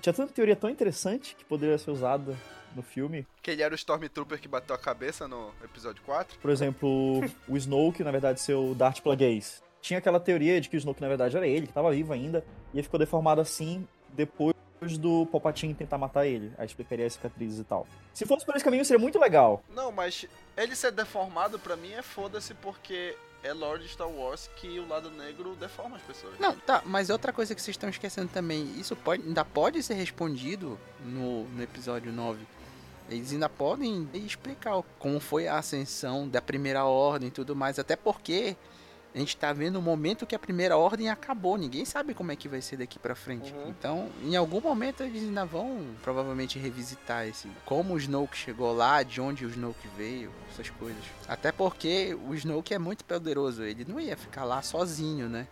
tinha tanta teoria tão interessante que poderia ser usada no filme. Que ele era o Stormtrooper que bateu a cabeça no episódio 4. Por exemplo, o Snoke, na verdade, ser o Darth Plagueis. Tinha aquela teoria de que o Snoke, na verdade, era ele, que tava vivo ainda, e ele ficou deformado assim depois do Palpatine tentar matar ele. Aí explicaria as cicatrizes e tal. Se fosse por esse caminho, seria muito legal. Não, mas ele ser deformado pra mim é foda-se porque é Lord Star Wars que o lado negro deforma as pessoas. Não, tá, mas outra coisa que vocês estão esquecendo também, isso pode, ainda pode ser respondido no, no episódio 9. Eles ainda podem explicar como foi a ascensão da primeira ordem e tudo mais, até porque a gente tá vendo o momento que a primeira ordem acabou, ninguém sabe como é que vai ser daqui pra frente. Uhum. Então, em algum momento eles ainda vão provavelmente revisitar esse como o Snoke chegou lá, de onde o Snoke veio, essas coisas. Até porque o Snoke é muito poderoso, ele não ia ficar lá sozinho, né?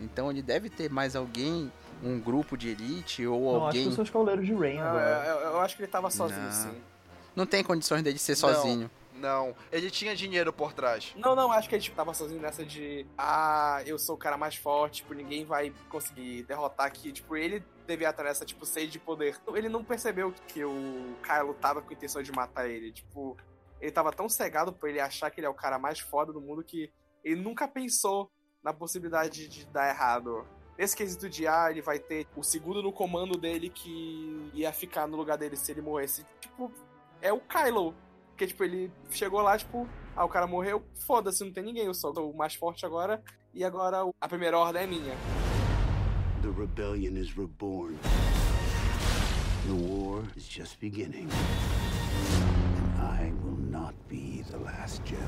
Então ele deve ter mais alguém um grupo de elite ou Não, acho alguém. que são os Cavaleiros de Rain Eu, agora. eu- eu acho que ele tava sozinho, Não. sim. Não tem condições dele ser Não. sozinho. Não, ele tinha dinheiro por trás. Não, não, acho que ele tipo, tava sozinho nessa de Ah, eu sou o cara mais forte, tipo, ninguém vai conseguir derrotar aqui. Tipo, ele devia estar nessa, tipo, sede de poder. Ele não percebeu que o Kylo tava com a intenção de matar ele. Tipo, ele tava tão cegado por ele achar que ele é o cara mais foda do mundo que ele nunca pensou na possibilidade de dar errado. Nesse quesito de, ah, ele vai ter o segundo no comando dele que ia ficar no lugar dele se ele morresse. Tipo, é o Kylo. Porque, tipo, ele chegou lá, tipo, ah, o cara morreu, foda-se, não tem ninguém, eu sou o mais forte agora, e agora a primeira ordem é minha. The rebellion is reborn. The war is just beginning. And I will not be the last Jedi.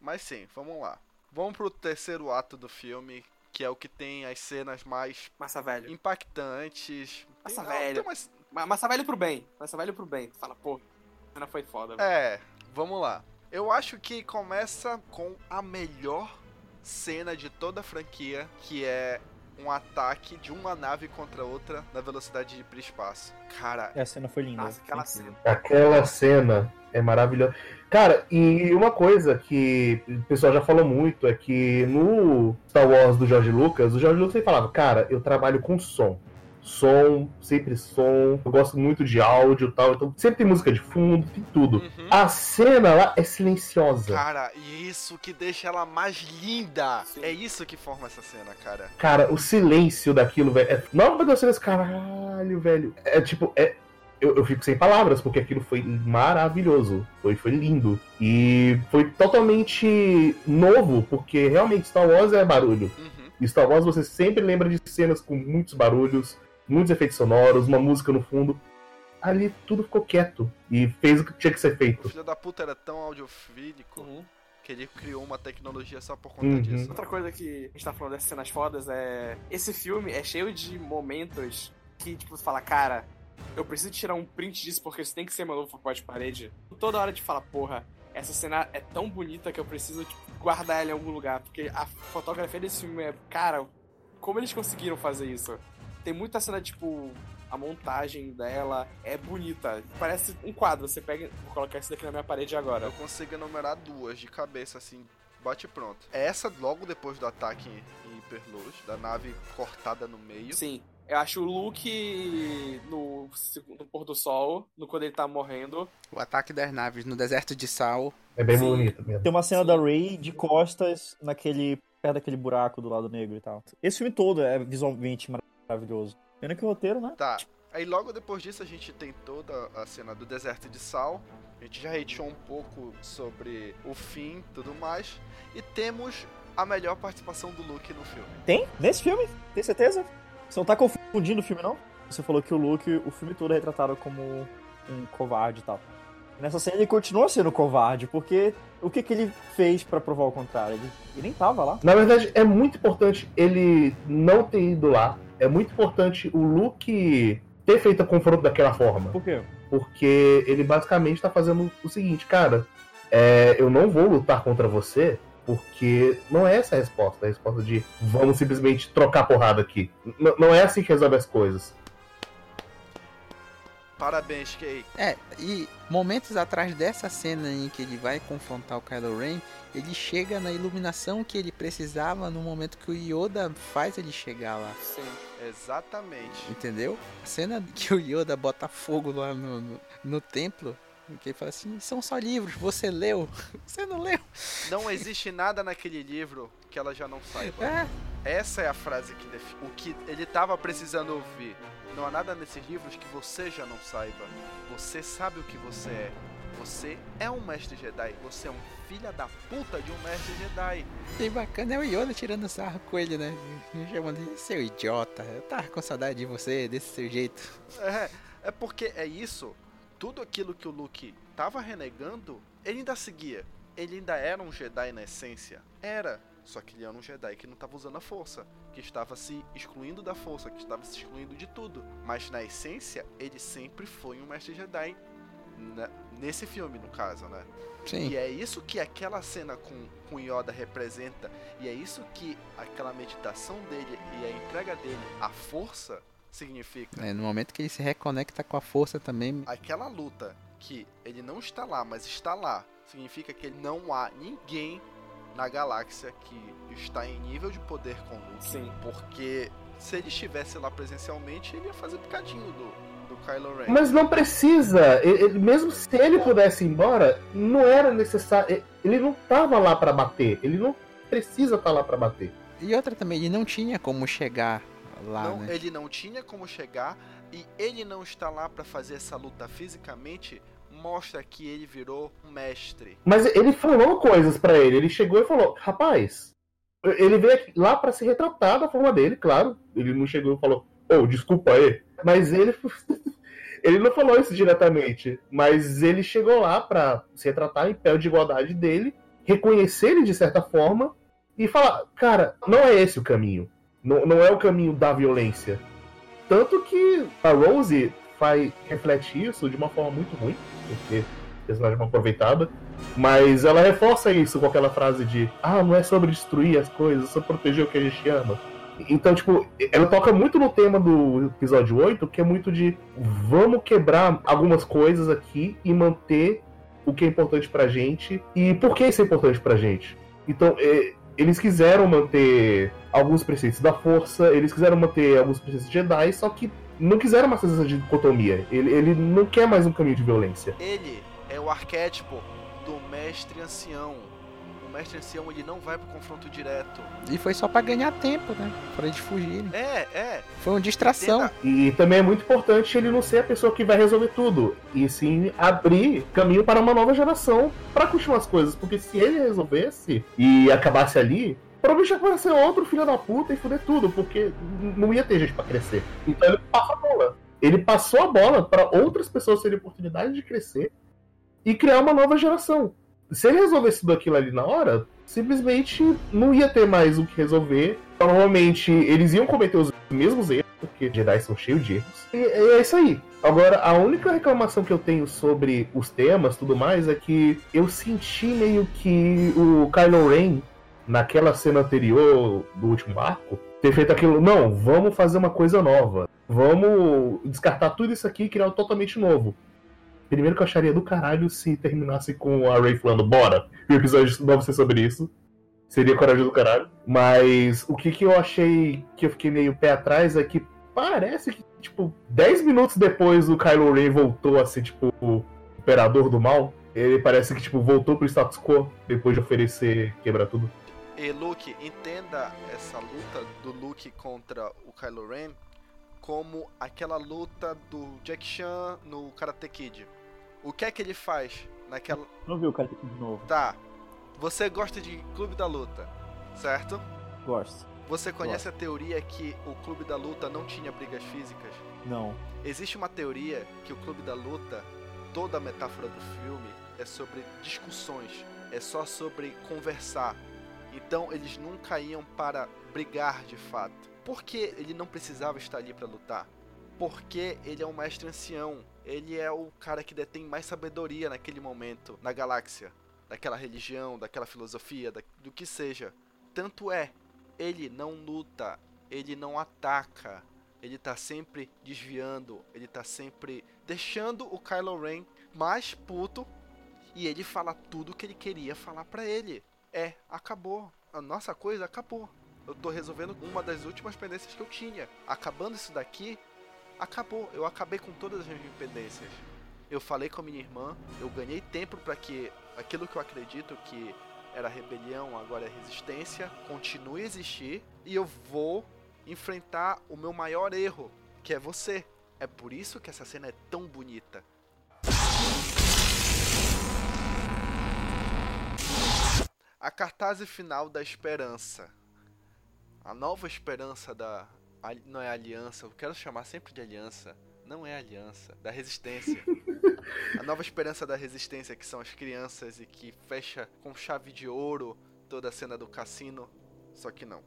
Mas sim, vamos lá. Vamos pro terceiro ato do filme, que é o que tem as cenas mais Massa velho. impactantes. Massa Tem- velho. umas- Ma- Massa velho pro bem. Massa velho pro bem. Tu fala, pô, a cena foi foda, velho. É, vamos lá. Eu acho que começa com a melhor cena de toda a franquia, que é um ataque de uma nave contra outra na velocidade de espaço. Cara, Essa cena foi linda. Nossa, aquela cena. Aquela cena é maravilhosa. Cara, e uma coisa que o pessoal já falou muito é que no Star Wars do George Lucas, o George Lucas sempre falava, cara, eu trabalho com som. Som, sempre som, eu gosto muito de áudio e tal, então sempre tem música de fundo, tem tudo. Uhum. A cena lá é silenciosa. Cara, e isso que deixa ela mais linda. Sim. É isso que forma essa cena, cara. Cara, o silêncio daquilo, velho. É... Não, meu Deus, esse caralho, velho. É tipo, é. Eu, eu fico sem palavras, porque aquilo foi maravilhoso. Foi, foi lindo. E foi totalmente novo, porque realmente Star Wars é barulho. Uhum. E Star Wars você sempre lembra de cenas com muitos barulhos, muitos efeitos sonoros, uma música no fundo. Ali tudo ficou quieto e fez o que tinha que ser O feito. filho da puta era tão audiofílico Uhum. que ele criou uma tecnologia só por conta Uhum. disso. Outra coisa que a gente tá falando dessas cenas fodas é. Esse filme é cheio de momentos que, tipo, você fala, cara, eu preciso tirar um print disso porque isso tem que ser meu novo papel de parede. Toda hora te fala, porra, essa cena é tão bonita que eu preciso tipo, guardar ela em algum lugar. Porque a fotografia desse filme é. Cara, como eles conseguiram fazer isso? Tem muita cena, tipo. A montagem dela é bonita. Parece um quadro. Você pega. Vou colocar isso daqui na minha parede agora. Eu consigo enumerar duas de cabeça, assim, bate pronto. Essa logo depois do ataque em Hyperluz, da nave cortada no meio. Sim. Eu acho o Luke no, no pôr do sol, no quando ele tá morrendo. O ataque das naves no deserto de Sal. É bem Sim. bonito mesmo. Tem uma cena Sim. da Rey de costas naquele. perto daquele buraco do lado negro e tal. Esse filme todo é visualmente maravilhoso. Pena que o roteiro, né? Tá. Aí logo depois disso a gente tem toda a cena do deserto de Sal. A gente já hateou um pouco sobre o fim e tudo mais. E temos a melhor participação do Luke no filme. Tem? Nesse filme? Tem certeza? Você não tá confundindo o filme, não? Você falou que o Luke, o filme todo é retratado como um covarde e tal. Nessa cena ele continua sendo covarde, porque o que, que ele fez pra provar o contrário? Ele, ele nem tava lá. Na verdade, é muito importante ele não ter ido lá. É muito importante o Luke ter feito o confronto daquela forma. Por quê? Porque ele basicamente tá fazendo o seguinte, cara, é, eu não vou lutar contra você, porque não é essa a resposta. É a resposta de vamos simplesmente trocar porrada aqui. N- não é assim que resolve as coisas. Parabéns, Kay. É, e momentos atrás dessa cena em que ele vai confrontar o Kylo Ren, ele chega na iluminação que ele precisava no momento que o Yoda faz ele chegar lá. Sim. Exatamente. Entendeu? A cena que o Yoda bota fogo lá no, no, no templo, em que ele fala assim, são só livros, você leu, você não leu. Não existe nada naquele livro que ela já não saiba. É, Essa é a frase que define o que ele tava precisando ouvir. Não há nada nesses livros que você já não saiba. Você sabe o que você é. Você é um mestre Jedi. Você é um filho da puta de um mestre Jedi. e bacana é o Yoda tirando sarro com ele, né? Chamando ele, seu idiota, eu tava com saudade de você, desse seu jeito. É, é porque é isso. Tudo aquilo que o Luke tava renegando, ele ainda seguia. Ele ainda era um Jedi na essência. Era. Só que ele era um Jedi que não estava usando a força. Que estava se excluindo da força. Que estava se excluindo de tudo. Mas na essência, ele sempre foi um mestre Jedi. né, nesse filme, no caso, né? Sim. E é isso que aquela cena com, com Yoda representa, e é isso que aquela meditação dele e a entrega dele à força significa. É, no momento que ele se reconecta com a força também. Aquela luta que ele não está lá, mas está lá, significa que não há ninguém na galáxia que está em nível de poder com o Luke. Sim. Porque se ele estivesse lá presencialmente, ele ia fazer picadinho do, do Kylo Ren. Mas não precisa. Ele- mesmo se ele pudesse ir embora, não era necessário. Ele não tava lá pra bater. Ele não precisa estar lá pra bater. E outra também, ele não tinha como chegar lá, não, né? Ele não tinha como chegar e ele não está lá para fazer essa luta fisicamente. Mostra que ele virou um mestre. Mas ele falou coisas pra ele. Ele chegou e falou: Rapaz, ele veio aqui- lá pra se retratar da forma dele, claro. Ele não chegou e falou: Oh, desculpa aí. Mas ele. Ele não falou isso diretamente, mas ele chegou lá pra se retratar em pé de igualdade dele, reconhecer ele de certa forma e falar: Cara, não é esse o caminho. Não, não é o caminho da violência. Tanto que a Rose faz, reflete isso de uma forma muito ruim, porque personagem é uma aproveitada. Mas ela reforça isso com aquela frase de Ah, não é sobre destruir as coisas, é sobre proteger o que a gente ama. Então, tipo, ela toca muito no tema do episódio 8, que é muito de vamos quebrar algumas coisas aqui e manter o que é importante pra gente. E por que isso é importante pra gente? Então, é, eles quiseram manter alguns preceitos da força, eles quiseram manter alguns preceitos Jedi, só que não quiseram mais fazer essa dicotomia. Ele, ele não quer mais um caminho de violência. Ele é o arquétipo do mestre ancião. O mestre ancião ele não vai pro confronto direto. E foi só pra ganhar tempo, né? Pra eles fugirem. É, é. Foi uma distração. E também é muito importante ele não ser a pessoa que vai resolver tudo, e sim abrir caminho para uma nova geração para continuar as coisas. Porque se ele resolvesse e acabasse ali, provavelmente ia aparecer outro filho da puta e fuder tudo, porque não ia ter gente para crescer. Então ele passa a bola. Ele passou a bola para outras pessoas terem oportunidade de crescer e criar uma nova geração. Se ele resolvesse tudo aquilo ali na hora, simplesmente não ia ter mais o que resolver. Provavelmente eles iam cometer os mesmos erros, porque Jedi são cheios de erros. E é isso aí. Agora, a única reclamação que eu tenho sobre os temas tudo mais é que eu senti meio que o Kylo Ren, naquela cena anterior do último arco, ter feito aquilo. Não, vamos fazer uma coisa nova. Vamos descartar tudo isso aqui e criar algo totalmente novo. Primeiro que eu acharia do caralho se terminasse com a Ray falando, bora. E o episódio não vai ser sobre isso. Seria corajoso do caralho. Mas o que, que eu achei que eu fiquei meio pé atrás é que parece que, tipo, 10 minutos depois o Kylo Ren voltou a ser, tipo, o imperador do mal. Ele parece que, tipo, voltou pro status quo depois de oferecer quebrar tudo. E Luke, entenda essa luta do Luke contra o Kylo Ren como aquela luta do Jack Chan no Karate Kid. O que é que ele faz naquela. Não viu o cara aqui de novo. Tá. Você gosta de Clube da Luta, certo? Gosto. Você conhece a teoria que o Clube da Luta não tinha brigas físicas? Não. Existe uma teoria que o Clube da Luta, toda a metáfora do filme, é sobre discussões, é só sobre conversar. Então eles nunca iam para brigar de fato. Por que ele não precisava estar ali para lutar? Porque ele é um mestre ancião. Ele é o cara que detém mais sabedoria naquele momento na galáxia, daquela religião, daquela filosofia, da- do que seja. Tanto é, ele não luta, ele não ataca, ele tá sempre desviando, ele tá sempre deixando o Kylo Ren mais puto e ele fala tudo que ele queria falar pra ele. É, acabou. A nossa coisa acabou. Eu tô resolvendo uma das últimas pendências que eu tinha. Acabando isso daqui, acabou. Eu acabei com todas as minhas pendências. Eu falei com a minha irmã, eu ganhei tempo pra que aquilo que eu acredito que era rebelião, agora é resistência, continue a existir e eu vou enfrentar o meu maior erro, que é você. É por isso que essa cena é tão bonita. A cartaz final da esperança. A nova esperança da. Não é aliança, eu quero chamar sempre de aliança. Não é aliança, da resistência. A nova esperança da resistência, que são as crianças e que fecha com chave de ouro toda a cena do cassino. Só que não.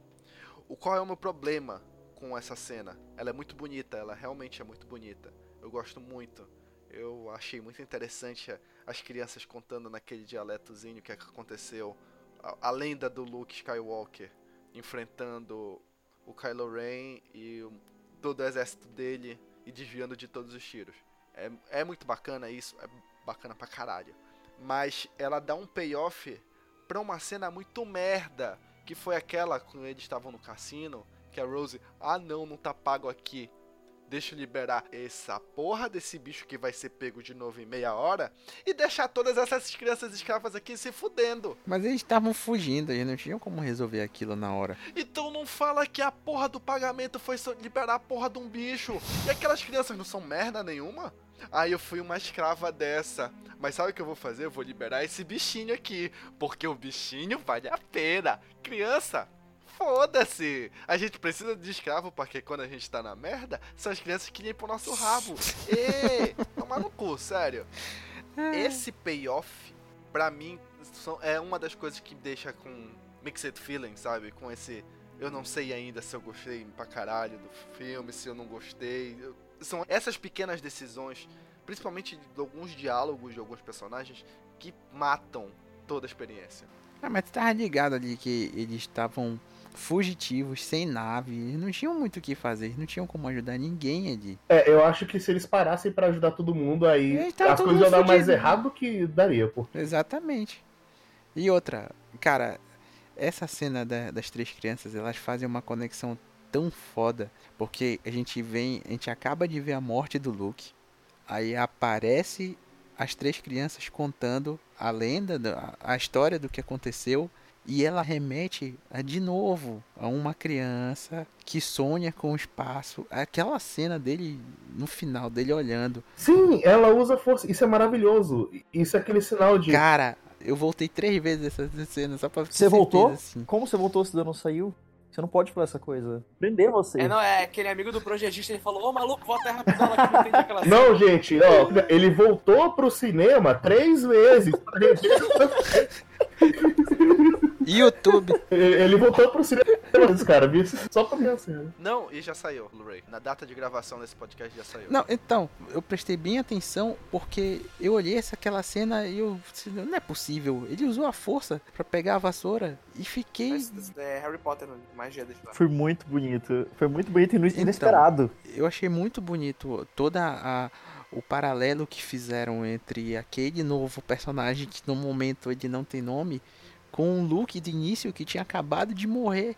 O qual é o meu problema com essa cena? Ela é muito bonita, ela realmente é muito bonita. Eu gosto muito. Eu achei muito interessante as crianças contando naquele dialetozinho o que que aconteceu. A, a lenda do Luke Skywalker enfrentando o Kylo Ren e o- todo o exército dele e desviando de todos os tiros. É, é muito bacana isso, é bacana pra caralho. Mas ela dá um payoff pra uma cena muito merda, que foi aquela quando eles estavam no cassino, que a Rose, ah não, não tá pago aqui. Deixa eu liberar essa porra desse bicho que vai ser pego de novo em meia hora e deixar todas essas crianças escravas aqui se fudendo. Mas eles estavam fugindo, eles não tinham como resolver aquilo na hora. Então não fala que a porra do pagamento foi só liberar a porra de um bicho. E aquelas crianças não são merda nenhuma? Aí eu fui uma escrava dessa. Mas sabe o que eu vou fazer? Eu vou liberar esse bichinho aqui. Porque o bichinho vale a pena. Criança, foda-se. A gente precisa de escravo porque quando a gente tá na merda, são as crianças que limpam o nosso rabo. Ê, tomar no cu, sério. Esse payoff, pra mim, é uma das coisas que me deixa com mixed feelings, sabe? Com esse. Eu não sei ainda se eu gostei pra caralho do filme, se eu não gostei. São essas pequenas decisões, principalmente de alguns diálogos de alguns personagens, que matam toda a experiência. Ah, mas tu tava ligado ali que eles estavam fugitivos, sem nave, eles não tinham muito o que fazer, eles não tinham como ajudar ninguém ali. É, eu acho que se eles parassem pra ajudar todo mundo, aí tavam as coisas iam dar mais errado do que daria, pô. Exatamente. E outra, cara, essa cena da- das três crianças, elas fazem uma conexão tão foda, porque a gente vem, a gente acaba de ver a morte do Luke, aí aparece as três crianças contando a lenda, da- a história do que aconteceu, e ela remete a, de novo a uma criança que sonha com o espaço. Aquela cena dele no final, dele olhando. Sim, ela usa força. Isso é maravilhoso. Isso é aquele sinal de. Cara, eu voltei três vezes essa cena só pra ter Você voltou? assim. Como você voltou se não saiu? Você não pode fazer essa coisa. Prender você. É, não, é aquele amigo do projetista, ele falou, ô maluco, volta aí rapidão lá que não entendi aquela cena. Não, gente, ó, ele voltou pro cinema três vezes. YouTube. Ele voltou pro cinema, cara, só pra ver a cena. Não, e já saiu, Blu-ray. Na data de gravação desse podcast já saiu. Não, então, eu prestei bem atenção porque eu olhei essa aquela cena e eu. Não é possível. Ele usou a força pra pegar a vassoura e fiquei. Mas, é Harry Potter, magia desse Foi muito bonito. Foi muito bonito e Então, inesperado. Eu achei muito bonito toda a o paralelo que fizeram entre aquele novo personagem que no momento ele não tem nome com o Luke de início que tinha acabado de morrer.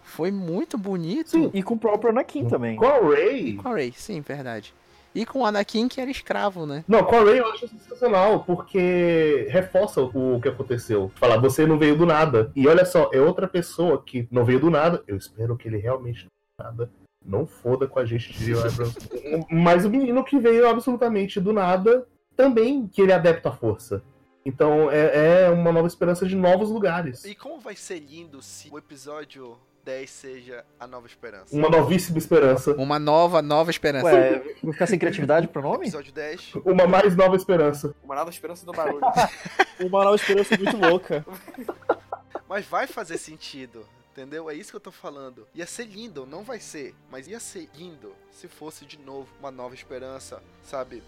Foi muito bonito. Sim. E com o próprio Anakin também. Com a Ray. Com a Rey, sim, verdade. E com o Anakin que era escravo, né? Não, com a Ray eu acho sensacional, porque reforça o que aconteceu. Falar, você não veio do nada. E olha só, é outra pessoa que não veio do nada. Eu espero que ele realmente não veio do nada. Não foda com a gente. Abrams. Mas o menino que veio absolutamente do nada, também que ele é adepto à força. Então é, é uma nova esperança de novos lugares. E como vai ser lindo se o episódio 10 seja a nova esperança? Uma novíssima esperança. Uma nova, nova esperança. Ué, vou ficar sem criatividade pro nome? Episódio 10. Uma mais nova esperança. Uma nova esperança do barulho. Uma nova esperança muito louca. Mas vai fazer sentido. Entendeu? É isso que eu tô falando. Ia ser lindo, não vai ser, mas ia ser lindo se fosse de novo uma nova esperança, sabe?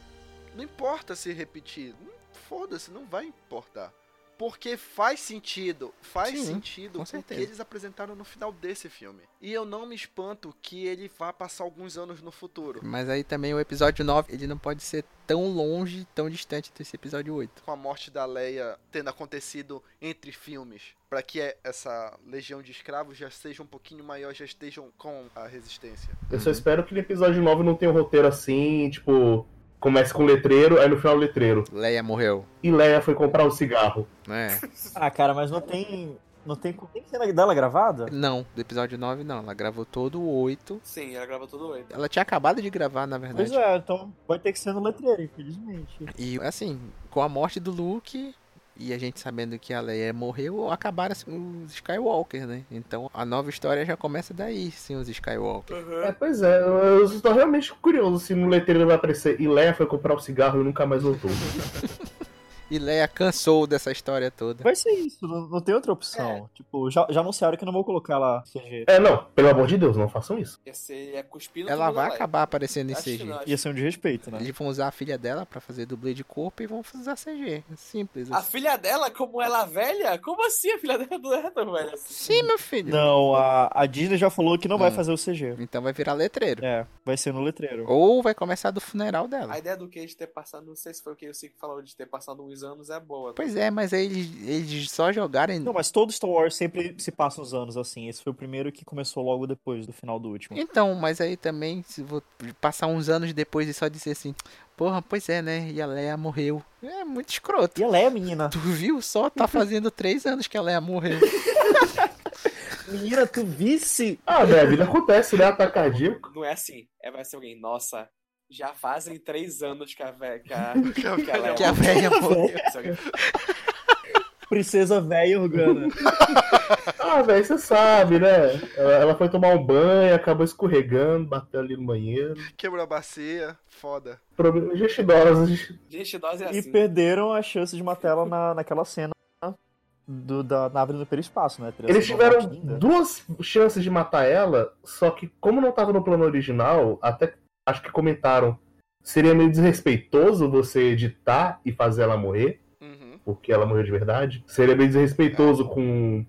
Não importa se repetir, não- foda-se, não vai importar. Porque faz sentido, faz Sim, sentido com o que eles apresentaram no final desse filme. E eu não me espanto que ele vá passar alguns anos no futuro. Mas aí também o episódio 9, ele não pode ser tão longe, tão distante desse episódio 8. com a morte da Leia tendo acontecido entre filmes, para que é- essa legião de escravos já seja um pouquinho maior, já estejam com a resistência. Eu só espero que no episódio 9 não tenha um roteiro assim, tipo, comece com letreiro, aí no final letreiro. Leia morreu, E Leia foi comprar um cigarro. né? Ah, cara, mas não tem. Não tem, tem cena dela gravada? Não, do episódio 9 não, ela gravou todo o 8. Sim, ela grava tudo oito. Ela tinha acabado de gravar, na verdade. Pois é, então vai ter que ser no letreiro, infelizmente. E assim, com a morte do Luke e a gente sabendo que a Leia morreu, acabaram os Skywalker, né? Então a nova história já começa daí, sim, os Skywalker. É, pois é, eu, eu estou realmente curioso se no letreiro vai aparecer e Leia foi comprar um cigarro e nunca mais voltou. E Leia cansou dessa história toda. Vai ser isso, não, não tem outra opção. Tipo, já, já anunciaram que não vou colocar lá CG. É, não, pelo amor de Deus, não façam isso. Ia ser é cuspindo Ela vai acabar aparecendo em Acho que CG. não, acho Ia ser um desrespeito, né? Eles vão usar a filha dela pra fazer dublê de corpo e vão usar CG. Simples. A assim. filha dela, como ela é velha? Como assim a filha dela não é tão velha assim? Sim, meu filho. Não, a, a Disney já falou que não vai Hum. fazer o CG. Então vai virar letreiro. É, vai ser no letreiro. Ou vai começar do funeral dela. A ideia do Cage ter passado, não sei se foi o que o Cico falou de ter passado uns anos, é boa. Pois é, mas aí eles, eles só jogarem. Não, mas todo Star Wars sempre se passa uns anos assim. Esse foi o primeiro que começou logo depois do final do último. Então, mas aí também, se vou passar uns anos depois e só dizer assim, porra, pois é, né? E a Leia morreu. É muito escroto. E a Leia, menina? Tu viu? Só tá fazendo três anos que a Leia morreu. Menina, tu visse? Ah, velho, a vida acontece, né? Ataque cardíaco. Não é assim. É, vai ser alguém, nossa, já fazem três anos que a velha. Que a, Que a que velha morreu. Princesa velha Organa. Ah, velho, você sabe, né? Ela, ela foi tomar um banho, acabou escorregando, bateu ali no banheiro. Quebrou a bacia, foda. Problemas gestidosos. Gente, dose é E assim. perderam a chance de matar ela na, naquela cena do, da nave no hiperespaço, né? Eles tiveram linda. duas chances de matar ela, só que como não tava no plano original, até acho que comentaram, seria meio desrespeitoso você editar e fazer ela morrer, Uhum. porque ela morreu de verdade. Seria meio desrespeitoso com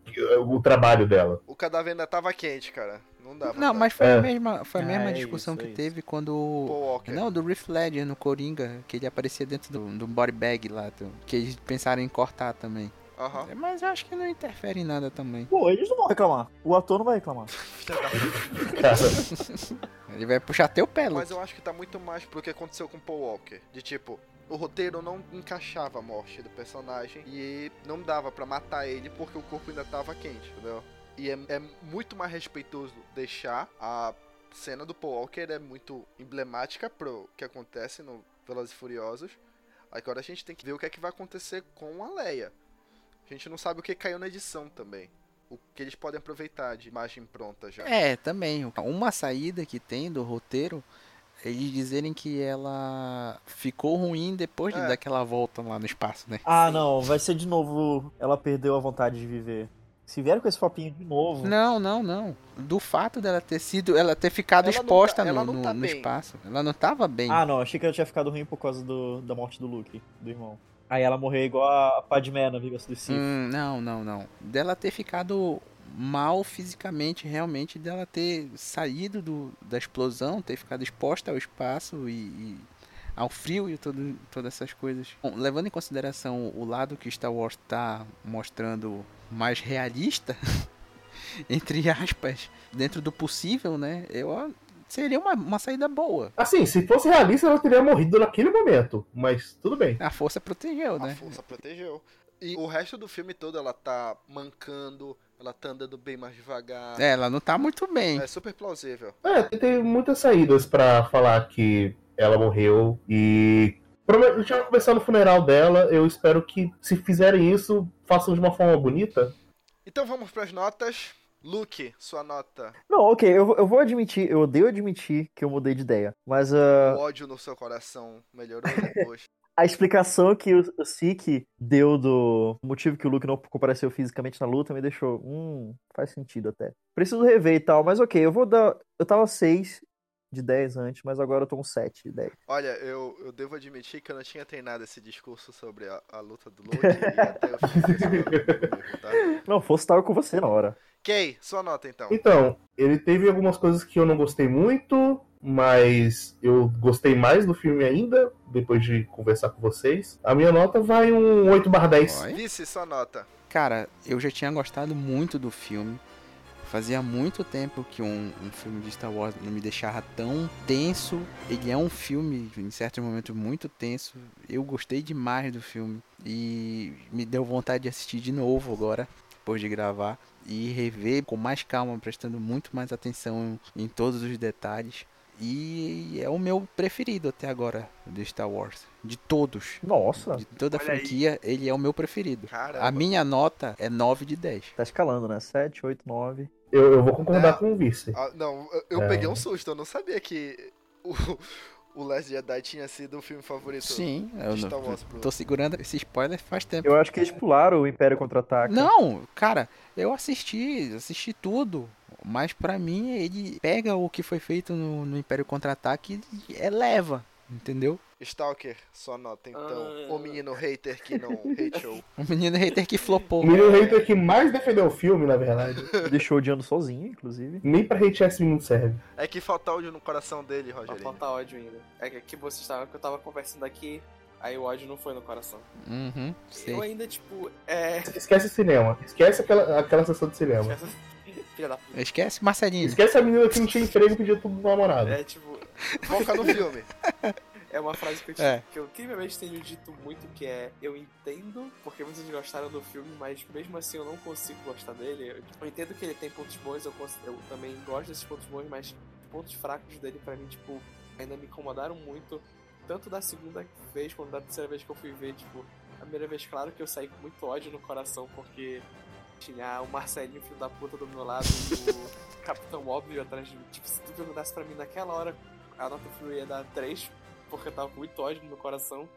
o trabalho dela. O cadáver ainda tava quente, cara. Não dava. Não, pra- mas foi É. a mesma, foi a Ah, mesma é discussão isso, que é isso. teve quando. Não, do Riff Ledger no Coringa, que ele aparecia dentro do, do body bag lá, que eles pensaram em cortar também. Aham. Mas eu acho que não interfere em nada também. Pô, eles não vão reclamar. O ator não vai reclamar. Ele vai puxar teu pé, Mas eu acho que tá muito mais pro que aconteceu com Paul Walker. De tipo, o roteiro não encaixava a morte do personagem e não dava pra matar ele porque o corpo ainda tava quente, entendeu? E é, é muito mais respeitoso deixar a cena do Paul Walker é muito emblemática pro que acontece no Velozes e Furiosos. Agora a gente tem que ver o que é que vai acontecer com a Leia. A gente não sabe o que caiu na edição também. O que eles podem aproveitar de imagem pronta já. É, também. Uma saída que tem do roteiro, eles dizerem que ela ficou ruim depois de É. daquela volta lá no espaço, né? Ah, não, vai ser de novo. Ela perdeu a vontade de viver. Se vier com esse papinho de novo. Não, não, não. Do fato dela ter sido, ela ter ficado Ela exposta tá- no, no- tá no espaço. Ela não tava bem. Ah, não, achei que ela tinha ficado ruim por causa do, da morte do Luke, do irmão. Aí ela morreu igual a Padmé na Vingança do Sith. Hum, não, não, não. Dela ter ficado mal fisicamente, realmente, dela ter saído do, da explosão, ter ficado exposta ao espaço e, e ao frio e todo, todas essas coisas. Bom, levando em consideração o lado que Star Wars está mostrando mais realista, entre aspas, dentro do possível, né? Eu seria uma, uma saída boa. assim, se fosse realista, ela teria morrido naquele momento. Mas tudo bem. A força protegeu, A né? força protegeu. E o resto do filme todo ela tá mancando, ela tá andando bem mais devagar. É, ela não tá muito bem. É super plausível. É, tem- muitas saídas pra falar que ela morreu e. A vai começar no funeral dela. Eu espero que, se fizerem isso, façam de uma forma bonita. Então vamos pras notas. Luke, sua nota. Não, ok, eu, vou- eu vou admitir, eu odeio admitir que eu mudei de ideia. Mas ah, O ódio no seu coração melhorou depois. a explicação que o, o Sik deu do motivo que o Luke não compareceu fisicamente na luta me deixou. Hum, faz sentido até. Preciso rever e tal, mas ok, eu vou dar. Eu tava 6 de 10 antes, mas agora eu tô um 7 de 10. Olha, eu, eu devo admitir que eu não tinha treinado esse discurso sobre a, a luta do Luke e até eu fiz tá? Não, fosse tava com você na hora. Kay, sua nota então. Então, ele teve algumas coisas que eu não gostei muito, mas eu gostei mais do filme ainda, depois de conversar com vocês. A minha nota vai um 8 barra 10. Oi? Vice, sua nota. Cara, eu já tinha gostado muito do filme. Fazia muito tempo que um, um filme de Star Wars não me deixava tão tenso. Ele é um filme, em certos momentos, muito tenso. Eu gostei demais do filme. E me deu vontade de assistir de novo agora, depois de gravar. E rever com mais calma, prestando muito mais atenção em todos os detalhes. E é o meu preferido até agora de Star Wars. De todos. Nossa, De toda a Olha aí. franquia, ele é o meu preferido. Caramba. A minha nota é 9 de 10. tá escalando, né? 7, 8, 9. Eu, eu vou concordar É. com o vice. Ah, não, eu, É. peguei um susto, eu não sabia que o, o Last Jedi tinha sido o filme favorito Sim, eu de não- Star Wars pro... tô segurando esse spoiler faz tempo. Eu acho que eles pularam o Império Contra-Ataca. Não, cara, eu assisti, assisti tudo. Mas pra mim, ele pega o que foi feito no, no Império Contra-Ataque e eleva, entendeu? Stalker, sua nota então. Ah. O menino hater que não hateou. O menino hater que flopou. O menino hater que mais defendeu o filme, na verdade. Deixou odiando sozinho, inclusive. Nem pra hatear esse menino serve. É que falta ódio no coração dele, Vai Rogerinho. faltar ódio ainda. É que aqui você estava, que eu tava conversando aqui, aí o ódio não foi no coração. Uhum, sei. Eu ainda, tipo, é. Esquece o cinema. Esquece aquela, aquela sessão de cinema. Filha da puta. Esquece Marcelinho. Esquece a menina que não tinha emprego e pediu tudo pro namorado. É tipo. Foca no filme. É uma frase que eu, É. que eu incrivelmente tenho dito muito, que é eu entendo porque vocês gostaram do filme, mas mesmo assim eu não consigo gostar dele. Eu, eu entendo que ele tem pontos bons, eu, eu também gosto desses pontos bons, mas os pontos fracos dele pra mim, tipo, ainda me incomodaram muito. Tanto da segunda vez quanto da terceira vez que eu fui ver, tipo, a primeira vez, claro que eu saí com muito ódio no coração, porque tinha o Marcelinho, filho da puta, do meu lado, e o Capitão Óbvio atrás de mim. Tipo, se tu perguntasse pra mim naquela hora, a nota frio ia dar 3, porque eu tava com muito ódio no meu coração.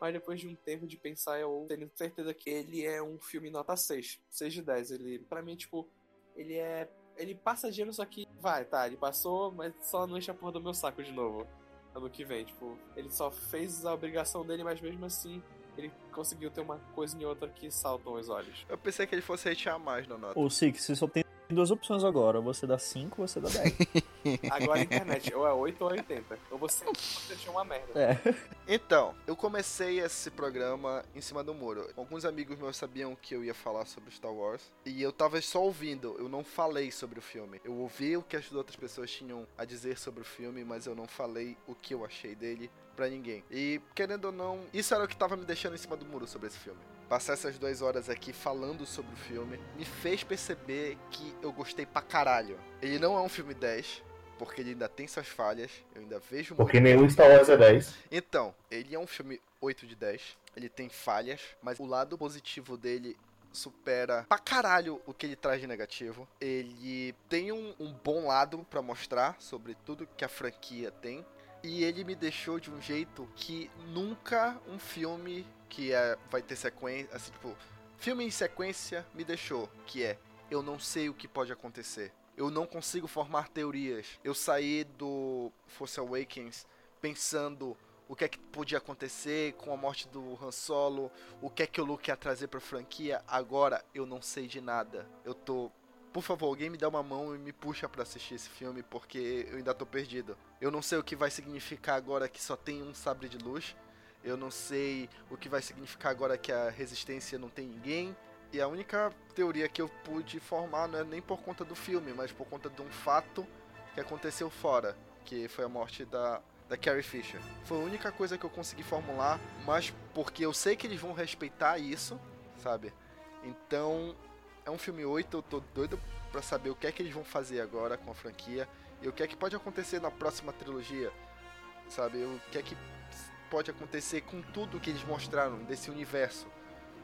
Mas depois de um tempo de pensar, eu tenho certeza que ele é um filme nota 6. 6 de 10. Ele, pra mim, tipo, ele é. Ele passa dinheiro, só que. Vai, tá, ele passou, mas só não enche a porra do meu saco de novo. Ano que vem, tipo, ele só fez a obrigação dele, mas mesmo assim, ele conseguiu ter uma coisa em outra que saltam os olhos. Eu pensei que ele fosse hatear mais na nota. Ô, Six, você só tem duas opções agora. Ou você dá 5 ou você dá 10. Agora a internet, ou é 8 ou é 80. Ou você, você achou uma merda. é. Então, eu comecei esse programa em cima do muro. Alguns amigos meus sabiam que eu ia falar sobre Star Wars. E eu tava só ouvindo, eu não falei sobre o filme. Eu ouvi o que as outras pessoas tinham a dizer sobre o filme, mas eu não falei o que eu achei dele pra ninguém. E, querendo ou não, isso era o que tava me deixando em cima do muro sobre esse filme. Passar essas duas horas aqui falando sobre o filme me fez perceber que eu gostei pra caralho. Ele não é um filme 10, porque ele ainda tem suas falhas. Eu ainda vejo Porque nenhum Star Wars é 10. então, ele é um filme 8 de 10. Ele tem falhas, mas o lado positivo dele supera pra caralho o que ele traz de negativo. Ele tem um, um bom lado pra mostrar sobre tudo que a franquia tem. E ele me deixou de um jeito que nunca um filme que é, vai ter sequência, assim, tipo, filme em sequência me deixou, que é eu não sei o que pode acontecer. Eu não consigo formar teorias. Eu saí do Force Awakens pensando o que é que podia acontecer com a morte do Han Solo, o que é que o Luke ia trazer pra franquia. Agora eu não sei de nada. Eu tô. Por favor, alguém me dá uma mão e me puxa pra assistir esse filme, porque eu ainda tô perdido. Eu não sei o que vai significar agora que só tem um sabre de luz. Eu não sei o que vai significar agora que a resistência não tem ninguém. E a única teoria que eu pude formar não é nem por conta do filme, mas por conta de um fato que aconteceu fora, que foi a morte da, da Carrie Fisher. Foi a única coisa que eu consegui formular, mas porque eu sei que eles vão respeitar isso, sabe? Então, é um filme 8, eu tô doido pra saber o que é que eles vão fazer agora com a franquia e o que é que pode acontecer na próxima trilogia, sabe? O que é que pode acontecer com tudo que eles mostraram desse universo.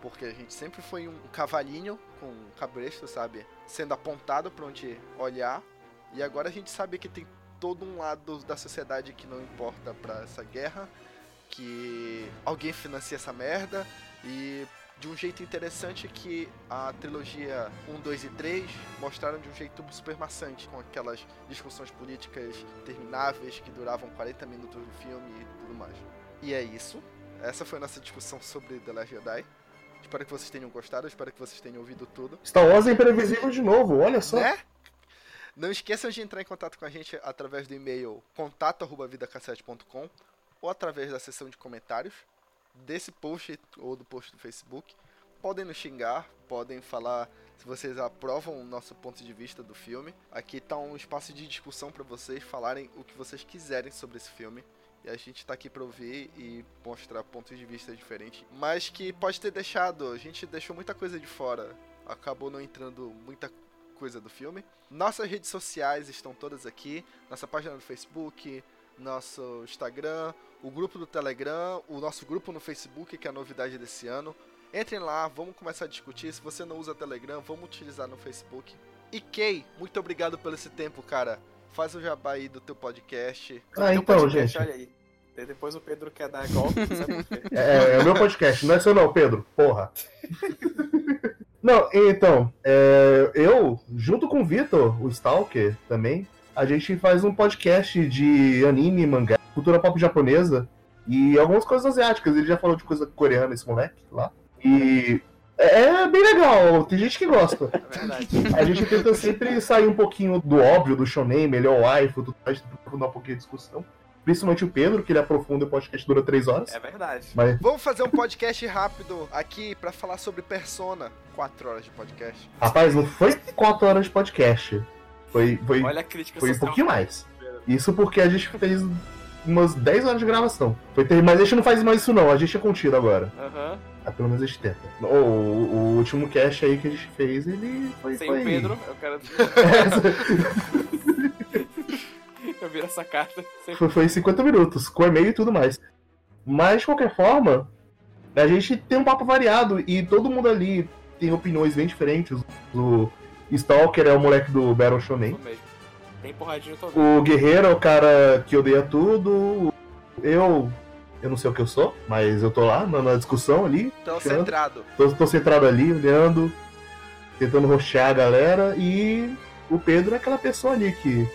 Porque a gente sempre foi um cavalinho com um cabresto, sabe? Sendo apontado pra onde olhar. E agora a gente sabe que tem todo um lado da sociedade que não importa pra essa guerra. Que alguém financia essa merda. E de um jeito interessante que a trilogia 1, 2 e 3 mostraram de um jeito super maçante, com aquelas discussões políticas intermináveis que duravam 40 minutos do filme e tudo mais. E é isso. Essa foi a nossa discussão sobre The Last Jedi. Espero que vocês tenham gostado, espero que vocês tenham ouvido tudo. Star Wars é imprevisível de novo, olha só. Né? Não esqueçam de entrar em contato com a gente através do e-mail contato@vidacassete.com ou através da seção de comentários desse post ou do post do Facebook. Podem nos xingar, podem falar se vocês aprovam o nosso ponto de vista do filme. Aqui está um espaço de discussão para vocês falarem o que vocês quiserem sobre esse filme. E a gente tá aqui pra ouvir e mostrar pontos de vista diferentes. Mas que pode ter deixado. A gente deixou muita coisa de fora. Acabou não entrando muita coisa do filme. Nossas redes sociais estão todas aqui. Nossa página no Facebook, nosso Instagram, o grupo do Telegram, o nosso grupo no Facebook, que é a novidade desse ano. Entrem lá, vamos começar a discutir. Se você não usa Telegram, vamos utilizar no Facebook. E Kay, muito obrigado pelo esse tempo, cara. Faz o jabá aí do teu podcast. Ah, Tem um então, podcast, gente. Olha aí. Depois o Pedro quer dar golpe, quê. É, é o meu podcast, não é seu não, Pedro. Porra. Não, então, é, eu, junto com o Vitor, o Stalker também, a gente faz um podcast de anime, mangá, cultura pop japonesa e algumas coisas asiáticas. Ele já falou de coisa coreana, esse moleque lá. E é bem legal, tem gente que gosta. É verdade. A gente tenta sempre sair um pouquinho do óbvio, do shonen, melhor waifu, tudo mais, tenta aprofundar um pouquinho a discussão. Principalmente o Pedro, que ele aprofunda e o podcast dura três horas. É verdade. Mas, Vamos fazer um podcast rápido aqui pra falar sobre Persona. Quatro horas de podcast. rapaz, não foi quatro horas de podcast. Foi, foi, Olha a crítica foi um pouquinho mais. Isso porque a gente fez umas 10 horas de gravação. Foi ter... Mas a gente não faz mais isso não, a gente é contido agora. Aham. Ah, pelo menos a gente tenta. O, o- o último cast aí que a gente fez, ele foi. Sem foi... o Pedro, eu quero. eu viro essa carta. Sem... foi, foi 50 minutos, com e-mail e tudo mais. Mas, de qualquer forma, a gente tem um papo variado e todo mundo ali tem opiniões bem diferentes. O Stalker é o moleque do Battle Shonen. Isso mesmo. Tem porradinho todo. O Guerreiro é o cara que odeia tudo. Eu. Eu não sei o que eu sou, mas eu tô lá na, discussão ali. Então, Tirando. centrado. Tô, tô centrado ali, olhando, tentando rostear a galera. E o Pedro é aquela pessoa ali que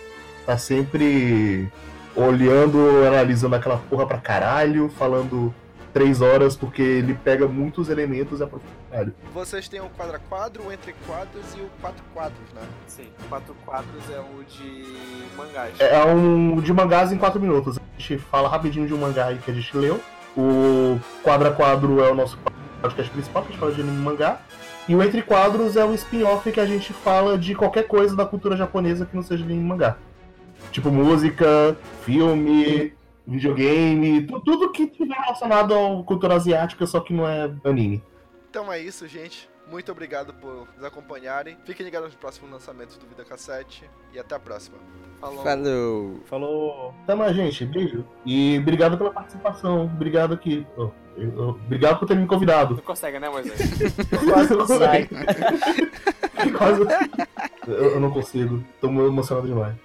tá sempre olhando, analisando aquela porra pra caralho, falando três horas, porque ele pega muitos elementos e aprofunda. Caralho. Vocês têm o quadra quadro, o entre quadros e o quatro quadros, né? Sim, quatro quadros é o de mangás. É um de mangás em quatro minutos. A gente fala rapidinho de um mangá aí que a gente leu. O quadra quadro é o nosso podcast principal, que a gente fala de anime e mangá. E o Entre Quadros é o spin-off que a gente fala de qualquer coisa da cultura japonesa que não seja anime e mangá. Tipo música, filme, videogame, tu- tudo que tiver relacionado à cultura asiática, só que não é anime. Então é isso, gente. Muito obrigado por nos acompanharem. Fiquem ligados nos próximos lançamentos do Vida Cassete. E até a próxima. Falou. Falou. Falou. Até mais, gente. Beijo. E obrigado pela participação. Obrigado aqui. Oh, eu- eu- obrigado por ter me convidado. Não consegue, né, Moisés? Quase não sai. Quase. Eu, eu não consigo. Tô emocionado demais.